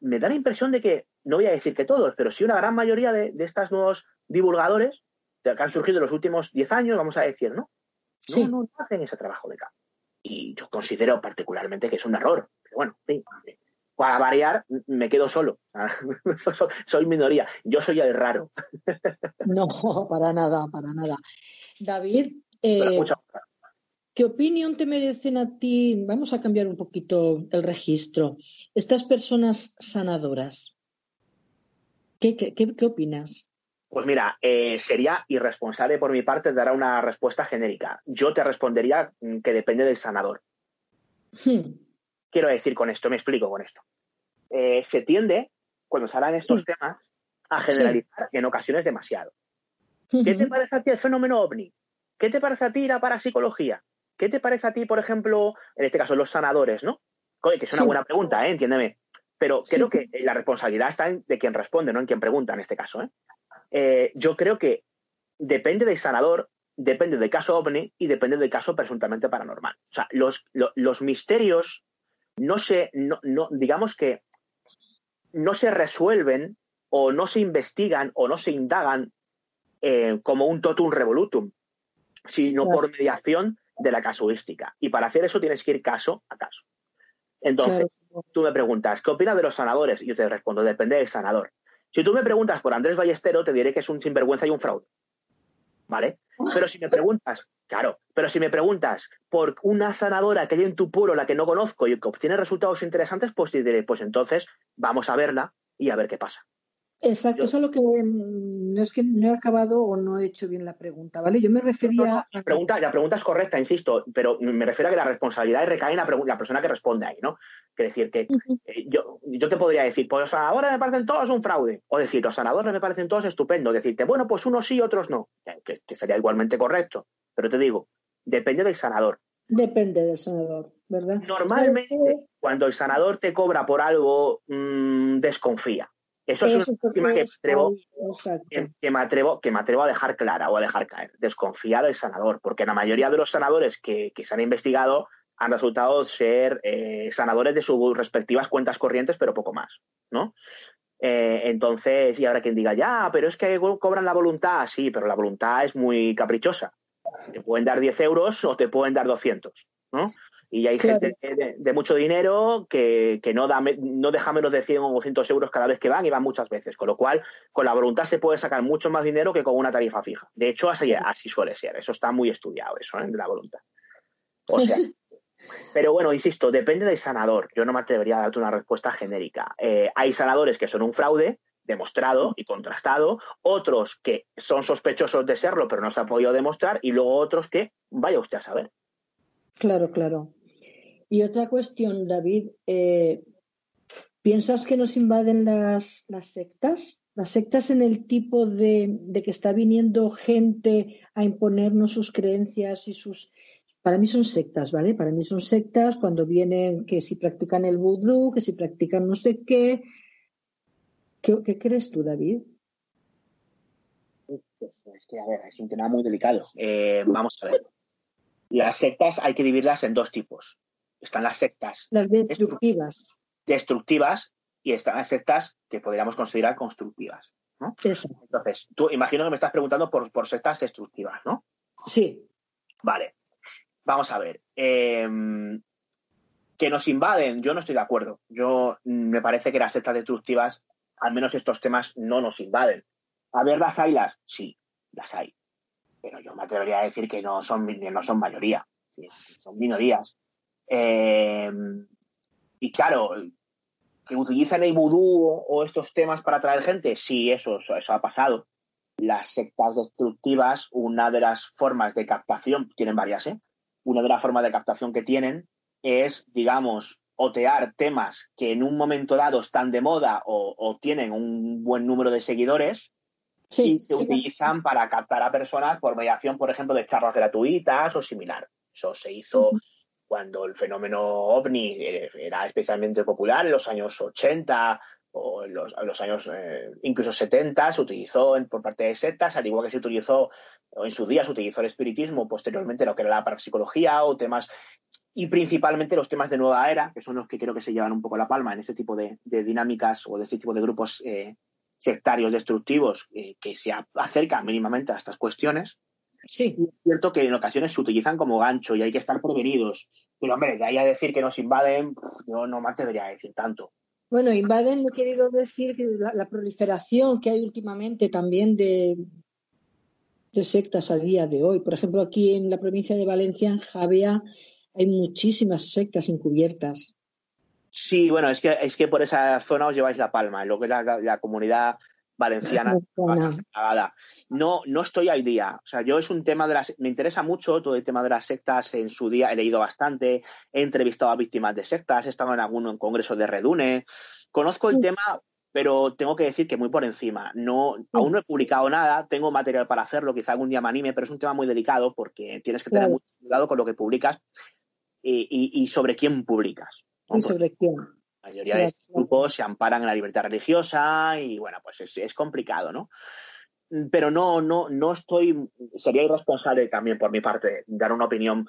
me da la impresión de que, no voy a decir que todos, pero sí una gran mayoría de, de estos nuevos divulgadores que han surgido en los últimos 10 años, vamos a decir, ¿no? No, no hacen ese trabajo de campo. Y yo considero particularmente que es un error. Pero bueno, para variar, me quedo solo. soy minoría. Yo soy el raro. no, para nada, para nada. David, eh, ¿qué opinión te merecen a ti? Vamos a cambiar un poquito el registro. Estas personas sanadoras, ¿qué, qué, qué opinas? Pues mira, eh, sería irresponsable por mi parte dar una respuesta genérica. Yo te respondería mm, que depende del sanador. Hmm. Quiero decir con esto, me explico con esto. Eh, se tiende, cuando se hablan estos temas, a generalizar en ocasiones demasiado. ¿Qué te parece a ti el fenómeno ovni? ¿Qué te parece a ti la parapsicología? ¿Qué te parece a ti, por ejemplo, en este caso, los sanadores, ¿no? que es una buena pregunta, ¿eh? entiéndeme. Pero creo que la responsabilidad está en de quien responde, no en quien pregunta en este caso. ¿eh? Eh, yo creo que depende del sanador, depende del caso ovni y depende del caso presuntamente paranormal. O sea, los, los, misterios no se, no, digamos que no se resuelven o no se investigan o no se indagan eh, como un totum revolutum, sino por mediación de la casuística. Y para hacer eso tienes que ir caso a caso. Entonces, tú me preguntas, ¿qué opinas de los sanadores? Y yo te respondo, depende del sanador. Si tú me preguntas por Andrés Ballestero, te diré que es un sinvergüenza y un fraude. ¿Vale? Pero si me preguntas, claro, pero si me preguntas por una sanadora que hay en tu pueblo, la que no conozco y que obtiene resultados interesantes, pues te diré, pues entonces vamos a verla y a ver qué pasa. Exacto, eso es lo que mm, no es que no he acabado o no he hecho bien la pregunta, ¿vale? Yo me refería la pregunta, la pregunta es correcta, insisto, pero me refiero a que la responsabilidad recae en la, persona que responde ahí, ¿no? Quiere decir que eh, yo, yo te podría decir, pues los sanadores me parecen todos un fraude, o decir, los sanadores me parecen todos estupendos, decirte, bueno, pues unos sí, otros no, que, sería igualmente correcto, pero te digo, depende del sanador. Depende del sanador, ¿verdad? Normalmente, cuando el sanador te cobra por algo, mmm, desconfía. Eso, es una que me, atrevo, que, me atrevo, que me atrevo a dejar clara o a dejar caer. Desconfiar del sanador, porque la mayoría de los sanadores que, se han investigado han resultado ser eh, sanadores de sus respectivas cuentas corrientes, pero poco más, ¿no? Eh, entonces, y ahora quien diga, ya, pero es que cobran la voluntad, sí, pero la voluntad es muy caprichosa. Te pueden dar 10 euros o te pueden dar 200, ¿no? Y hay gente de, mucho dinero que, no, da, no deja menos de 100 o 200 euros cada vez que van y van muchas veces. Con lo cual, con la voluntad se puede sacar mucho más dinero que con una tarifa fija. De hecho, así, así suele ser. Eso está muy estudiado, eso, ¿eh? de la voluntad. pero bueno, insisto, depende del sanador. Yo no me atrevería a darte una respuesta genérica. Eh, hay sanadores que son un fraude, demostrado y contrastado, otros que son sospechosos de serlo, pero no se ha podido demostrar, y luego otros que vaya usted a saber. Claro, claro. Y otra cuestión, David, eh, ¿piensas que nos invaden las, sectas? Las sectas en el tipo de, que está viniendo gente a imponernos sus creencias y sus... Para mí son sectas, ¿vale? Para mí son sectas cuando vienen que si practican el vudú, que si practican no sé qué. ¿Qué, crees tú, David? Pues, es que, a ver, es un tema muy delicado. Eh, vamos a ver. Las sectas hay que dividirlas en dos tipos. Están las sectas. Las destructivas. Destructivas y están las sectas que podríamos considerar constructivas. ¿no? Entonces, tú imagino que me estás preguntando por, por sectas destructivas, ¿no? Sí. Vale. Vamos a ver. Em, que nos invaden, yo no estoy de acuerdo. Yo mm, me parece que las sectas destructivas, al menos estos temas, no nos invaden. A ver, las haylas, sí, las hay. Pero yo me atrevería a decir que no son, no son mayoría, son minorías. Em, y claro, que utilizan el vudú o estos temas para atraer gente, sí, eso, eso ha pasado. Las sectas destructivas, una de las formas de captación, tienen varias, ¿eh? Una de las formas de captación que tienen es, digamos, otear temas que en un momento dado están de moda o, tienen un buen número de seguidores y se utilizan para captar a personas por mediación, por ejemplo, de charlas gratuitas o similar. Eso se hizo cuando el fenómeno ovni eh, era especialmente popular en los años 80 o en los, años eh, incluso 70 se utilizó por parte de sectas, al igual que se utilizó o en su día se utilizó el espiritismo, posteriormente lo que era la parapsicología o temas y principalmente los temas de nueva era, que son los que creo que se llevan un poco la palma en este tipo de, dinámicas o de este tipo de grupos eh, sectarios destructivos que se acercan mínimamente a estas cuestiones. Sí. es cierto que en ocasiones se utilizan como gancho y hay que estar prevenidos. Pero, hombre, de ahí a decir que nos invaden, yo no más debería decir tanto. Bueno, invaden, no he querido decir que la, proliferación que hay últimamente también de, de sectas a día de hoy. Por ejemplo, aquí en la provincia de Valencia, en Javea, hay muchísimas sectas encubiertas. Sí, bueno, es que, es que por esa zona os lleváis la palma, en lo que es la comunidad valenciana No, no estoy al día. O sea, yo es un tema de las. Me interesa mucho todo el tema de las sectas. En su día he leído bastante, he entrevistado a víctimas de sectas, he estado en algún congreso de Redune. Conozco el tema, pero tengo que decir que muy por encima. No, aún no he publicado nada, tengo material para hacerlo, quizá algún día me anime, pero es un tema muy delicado porque tienes que tener mucho cuidado con lo que publicas y, sobre quién publicas. Y sobre quién. La mayoría de estos grupos se amparan en la libertad religiosa y bueno, pues es, complicado, ¿no? Pero no, no, no estoy, sería irresponsable también por mi parte dar una opinión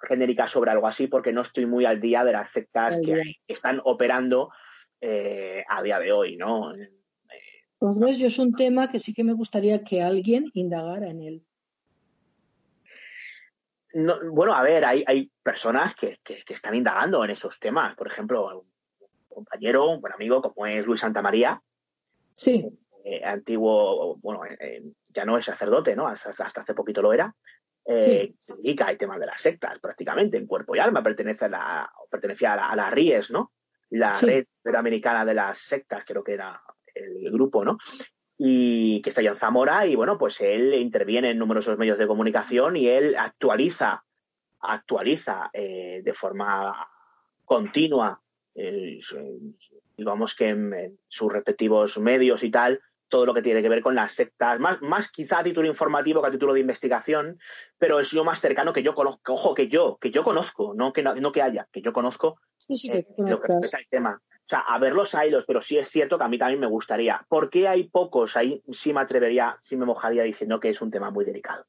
genérica sobre algo así porque no estoy muy al día de las sectas que están operando eh, a día de hoy, ¿no? Pues ves, yo es un tema que sí que me gustaría que alguien indagara en él. bueno, a ver, hay, hay personas que, que, están indagando en esos temas. Por ejemplo, compañero, un buen amigo, como es Luis Santamaría. Sí. Eh, antiguo, bueno, eh, eh, ya no es sacerdote, ¿no? Hasta, hace poquito lo era. Se dedica al tema de las sectas prácticamente, en cuerpo y alma, pertenece a la, pertenecía a la, RIES, ¿no? La red americana de las sectas, creo que era el, grupo, ¿no? y que está allá en Zamora y bueno, pues él interviene en numerosos medios de comunicación y él actualiza, actualiza de forma continua eh, digamos que en, sus respectivos medios y tal, todo lo que tiene que ver con las sectas, más, más quizá a título informativo que a título de investigación, pero es lo más cercano que yo conozco, ojo, que yo, que yo conozco, no que, no, que haya, que yo conozco eh, lo que es el tema. O sea, a ver los hilos, pero sí es cierto que a mí también me gustaría. ¿Por qué hay pocos? Ahí sí me atrevería, sí me mojaría diciendo que es un tema muy delicado.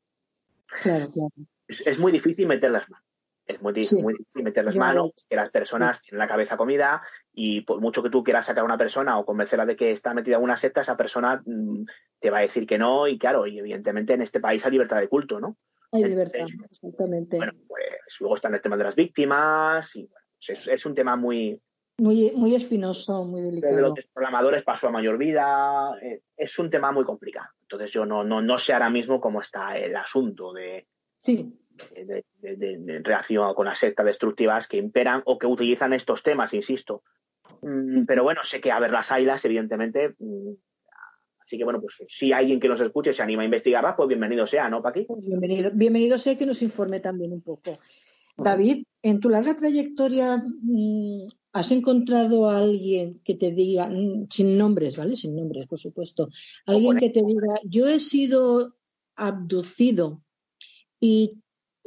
Claro, claro. Es, es muy difícil meter las manos es muy, difícil meterles manos, que las personas tienen la cabeza comida y por mucho que tú quieras sacar a una persona o convencerla de que está metida en una secta, esa persona mm, te va a decir que no y claro, y evidentemente en este país hay libertad de culto, ¿no? Hay libertad, exactamente. Bueno, pues luego está el tema de las víctimas y bueno, es, un tema muy... Muy, muy espinoso, muy delicado. De los programadores pasó a mayor vida, eh, es un tema muy complicado. Entonces yo no, no, no sé ahora mismo cómo está el asunto de... Sí de, de, relación con las sectas destructivas que imperan o que utilizan estos temas, insisto. Mm, pero bueno, sé que a ver las ailas, evidentemente. Mm, así que bueno, pues si alguien que nos escuche se anima a investigarlas, pues bienvenido sea, ¿no, Paqui? Pues bienvenido, bienvenido sea que nos informe también un poco. David, en tu larga trayectoria, mm, ¿has encontrado a alguien que te diga, sin nombres, ¿vale? Sin nombres, por supuesto, alguien que te diga, yo he sido abducido y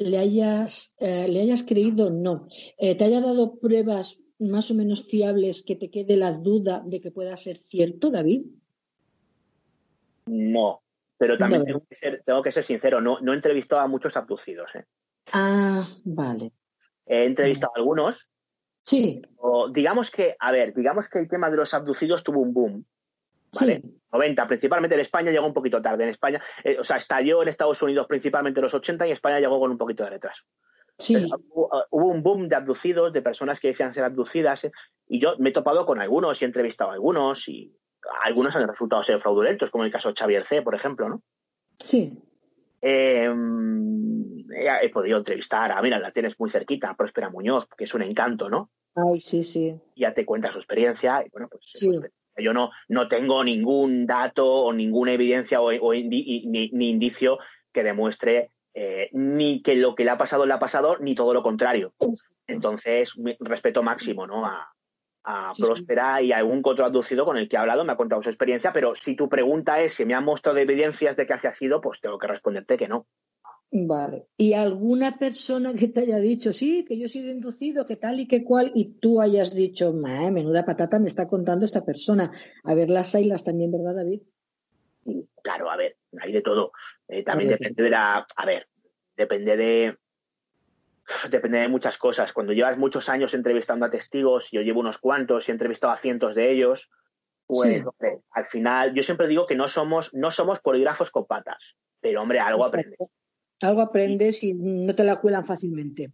le hayas, eh, le hayas creído, no, eh, te haya dado pruebas más o menos fiables que te quede la duda de que pueda ser cierto, David? No, pero también tengo que, ser, tengo que, ser, sincero, no, no he entrevistado a muchos abducidos. ¿eh? Ah, vale. He entrevistado a algunos. Sí. Digamos que, a ver, digamos que el tema de los abducidos tuvo un boom. ¿Vale? 90, principalmente en España llegó un poquito tarde. En España, eh, o sea, estalló en Estados Unidos principalmente en los 80 y España llegó con un poquito de retraso. Sí. hubo, un boom de abducidos, de personas que decían ser abducidas, ¿eh? y yo me he topado con algunos y he entrevistado a algunos, y algunos han resultado ser fraudulentos, como el caso de Xavier C., por ejemplo, ¿no? Sí. Em, he, podido entrevistar a, mira, la tienes muy cerquita, Próspera Muñoz, que es un encanto, ¿no? Ay, sí, sí. Ya te cuenta su experiencia, y bueno, pues sí. Yo no, no tengo ningún dato o ninguna evidencia o, ni, indicio que demuestre eh, ni que lo que le ha pasado le ha pasado, ni todo lo contrario. Entonces, respeto máximo, ¿no? A, a Próspera y a algún otro con el que ha hablado, me ha contado su experiencia, pero si tu pregunta es si me ha mostrado evidencias de que ha sido, pues tengo que responderte que no. Vale. ¿Y alguna persona que te haya dicho, sí, que yo he sido inducido, que tal y que cual, y tú hayas dicho, menuda patata me está contando esta persona? A ver, las las también, ¿verdad, David? Claro, a ver, hay de todo. Eh, también depende de la. A ver, depende de depende de muchas cosas. Cuando llevas muchos años entrevistando a testigos, yo llevo unos cuantos y he entrevistado a cientos de ellos, pues al final yo siempre digo que no somos, no somos polígrafos con patas, pero hombre, algo aprendes. Algo aprendes y no te la cuelan fácilmente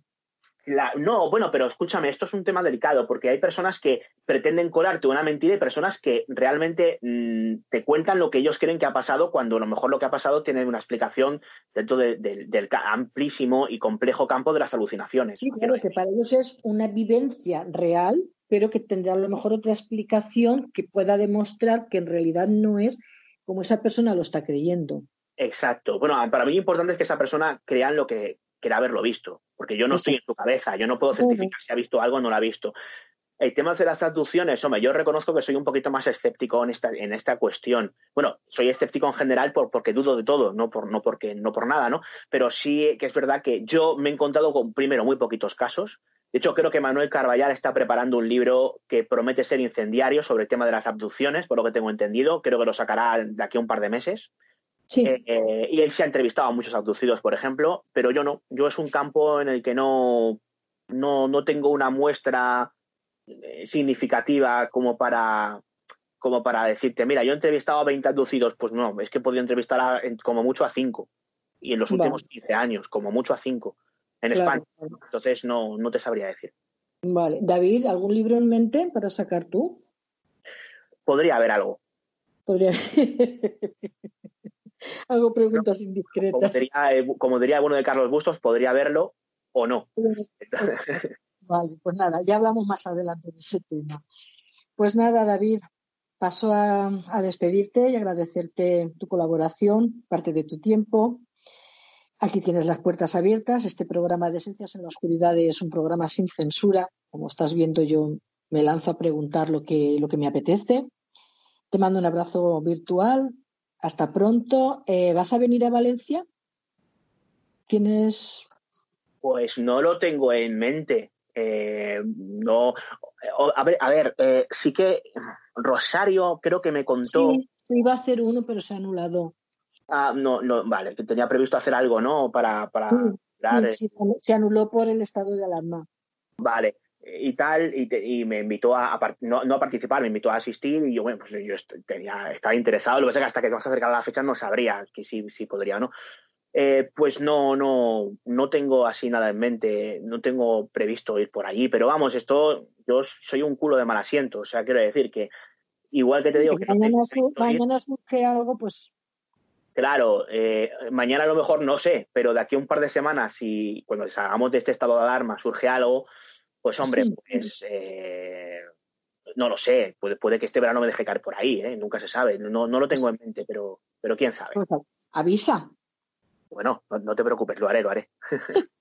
no, bueno, pero escúchame, esto es un tema delicado porque hay personas que pretenden colarte una mentira y personas que realmente mm, te cuentan lo que ellos creen que ha pasado cuando a lo mejor lo que ha pasado tiene una explicación dentro del amplísimo y complejo campo de las alucinaciones. Sí, claro, que para ellos es una vivencia real, pero que tendrá a lo mejor otra explicación que pueda demostrar que en realidad no es como esa persona lo está creyendo. Exacto. Bueno, para mí lo importante es que esa persona crea lo que, quiera haberlo visto, porque yo no estoy en su cabeza, yo no puedo certificar si ha visto algo o no lo ha visto. El tema de las abducciones, hombre, yo reconozco que soy un poquito más escéptico en esta, en esta cuestión. Bueno, soy escéptico en general por, porque dudo de todo, no por, no, porque, no por nada, ¿no? Pero sí que es verdad que yo me he encontrado con, primero, muy poquitos casos. De hecho, creo que Manuel Carballar está preparando un libro que promete ser incendiario sobre el tema de las abducciones, por lo que tengo entendido. Creo que lo sacará de aquí a un par de meses. Eh, y él se ha entrevistado a muchos abducidos, por ejemplo, pero yo no. Yo es un campo en el que no, no, tengo una muestra eh, significativa como para, como para decirte, mira, yo he entrevistado a 20 abducidos. Pues no, es que he podido entrevistar como mucho a 5. Y en los últimos 15 años, como mucho a 5 en España. Entonces no, no te sabría decir. Vale. David, ¿algún libro en mente para sacar tú? Podría haber algo. Podría. Hago preguntas indiscretas. Eh, como diría, alguno de Carlos Bustos, podría verlo o no. vale, pues nada, ya hablamos más adelante de ese tema. Pues nada, David, paso a, despedirte y agradecerte tu colaboración, parte de tu tiempo. Aquí tienes las puertas abiertas. Este programa de Esencias en la Oscuridad es un programa sin censura. Como estás viendo, yo me lanzo a preguntar lo que, lo que me apetece. Te mando un abrazo virtual hasta pronto. Eh, ¿Vas a venir a Valencia? ¿Tienes...? Pues no lo tengo en mente. Eh, no, a ver, a ver eh, sí que Rosario creo que me contó. Sí, iba a hacer uno, pero se ha anulado. Ah, no, no, vale, que tenía previsto hacer algo, ¿no? Para, para sí, se anuló por el estado de alarma. Vale y tal, y, me invitó a, no, a participar, me invitó a asistir y yo, bueno, pues yo tenía, estaba interesado, lo que pasa es que hasta que más acercaba la fecha no sabría que si, si podría o no. Eh, pues no, no, no tengo así nada en mente, no tengo previsto ir por allí, pero vamos, esto, yo soy un culo de mal asiento, o sea, quiero decir que igual que te digo que... Mañana, surge algo, pues Claro, eh, mañana a lo mejor no sé, pero de aquí a un par de semanas, si cuando salgamos de este estado de alarma surge algo, pues hombre, pues eh, no lo sé, puede, puede, que este verano me deje caer por ahí, ¿eh? nunca se sabe, no, no lo tengo en mente, pero, pero quién sabe. Pues avisa. Bueno, no, te preocupes, lo haré, lo haré.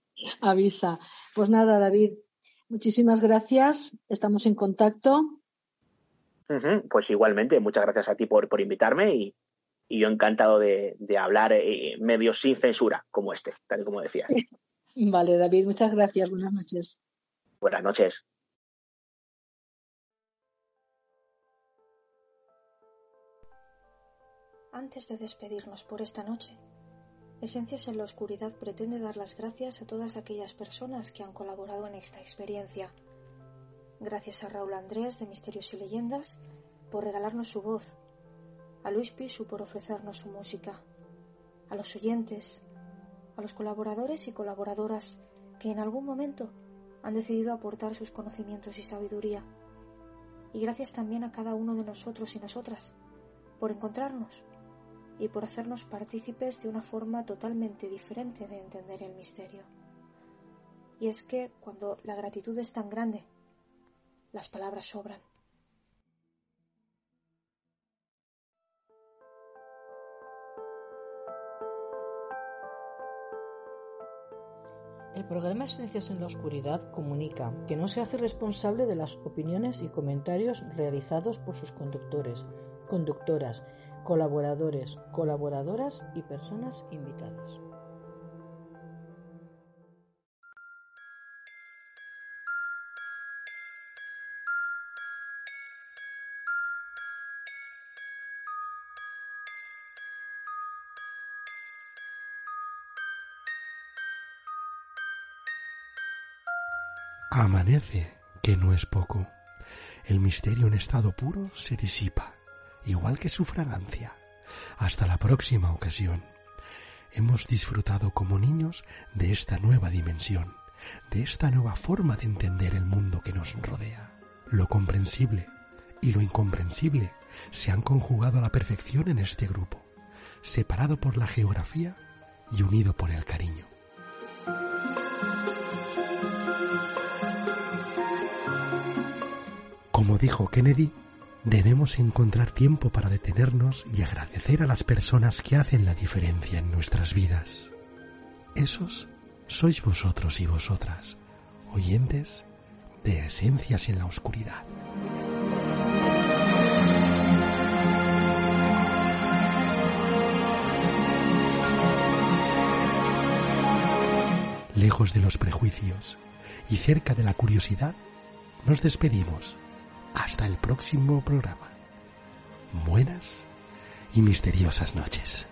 avisa. Pues nada, David, Muchísimas gracias. Estamos en contacto. Pues igualmente, muchas gracias a ti por, por invitarme y, yo encantado de, hablar eh, medio sin censura como este, tal y como decías. Vale, David, muchas gracias. Buenas noches. Buenas noches. Antes de despedirnos por esta noche, Esencias en la Oscuridad pretende dar las gracias a todas aquellas personas que han colaborado en esta experiencia. Gracias a Raúl Andrés de Misterios y Leyendas por regalarnos su voz, a Luis Pisu por ofrecernos su música, a los oyentes, a los colaboradores y colaboradoras que en algún momento han decidido aportar sus conocimientos y sabiduría. Y gracias también a cada uno de nosotros y nosotras por encontrarnos y por hacernos partícipes de una forma totalmente diferente de entender el misterio. Y es que cuando la gratitud es tan grande, las palabras sobran. El programa Esencias en la Oscuridad comunica que no se hace responsable de las opiniones y comentarios realizados por sus conductores, conductoras, colaboradores, colaboradoras y personas invitadas. Amanece, que no es poco. El misterio en estado puro se disipa, igual que su fragancia. Hasta la próxima ocasión. Hemos disfrutado como niños de esta nueva dimensión, de esta nueva forma de entender el mundo que nos rodea. Lo comprensible y lo incomprensible se han conjugado a la perfección en este grupo, separado por la geografía y unido por el cariño. Como dijo Kennedy, debemos encontrar tiempo para detenernos y agradecer a las personas que hacen la diferencia en nuestras vidas. Esos sois vosotros y vosotras, oyentes de Esencias en la Oscuridad. Lejos de los prejuicios y cerca de la curiosidad, nos despedimos hasta el próximo programa. Buenas y misteriosas noches.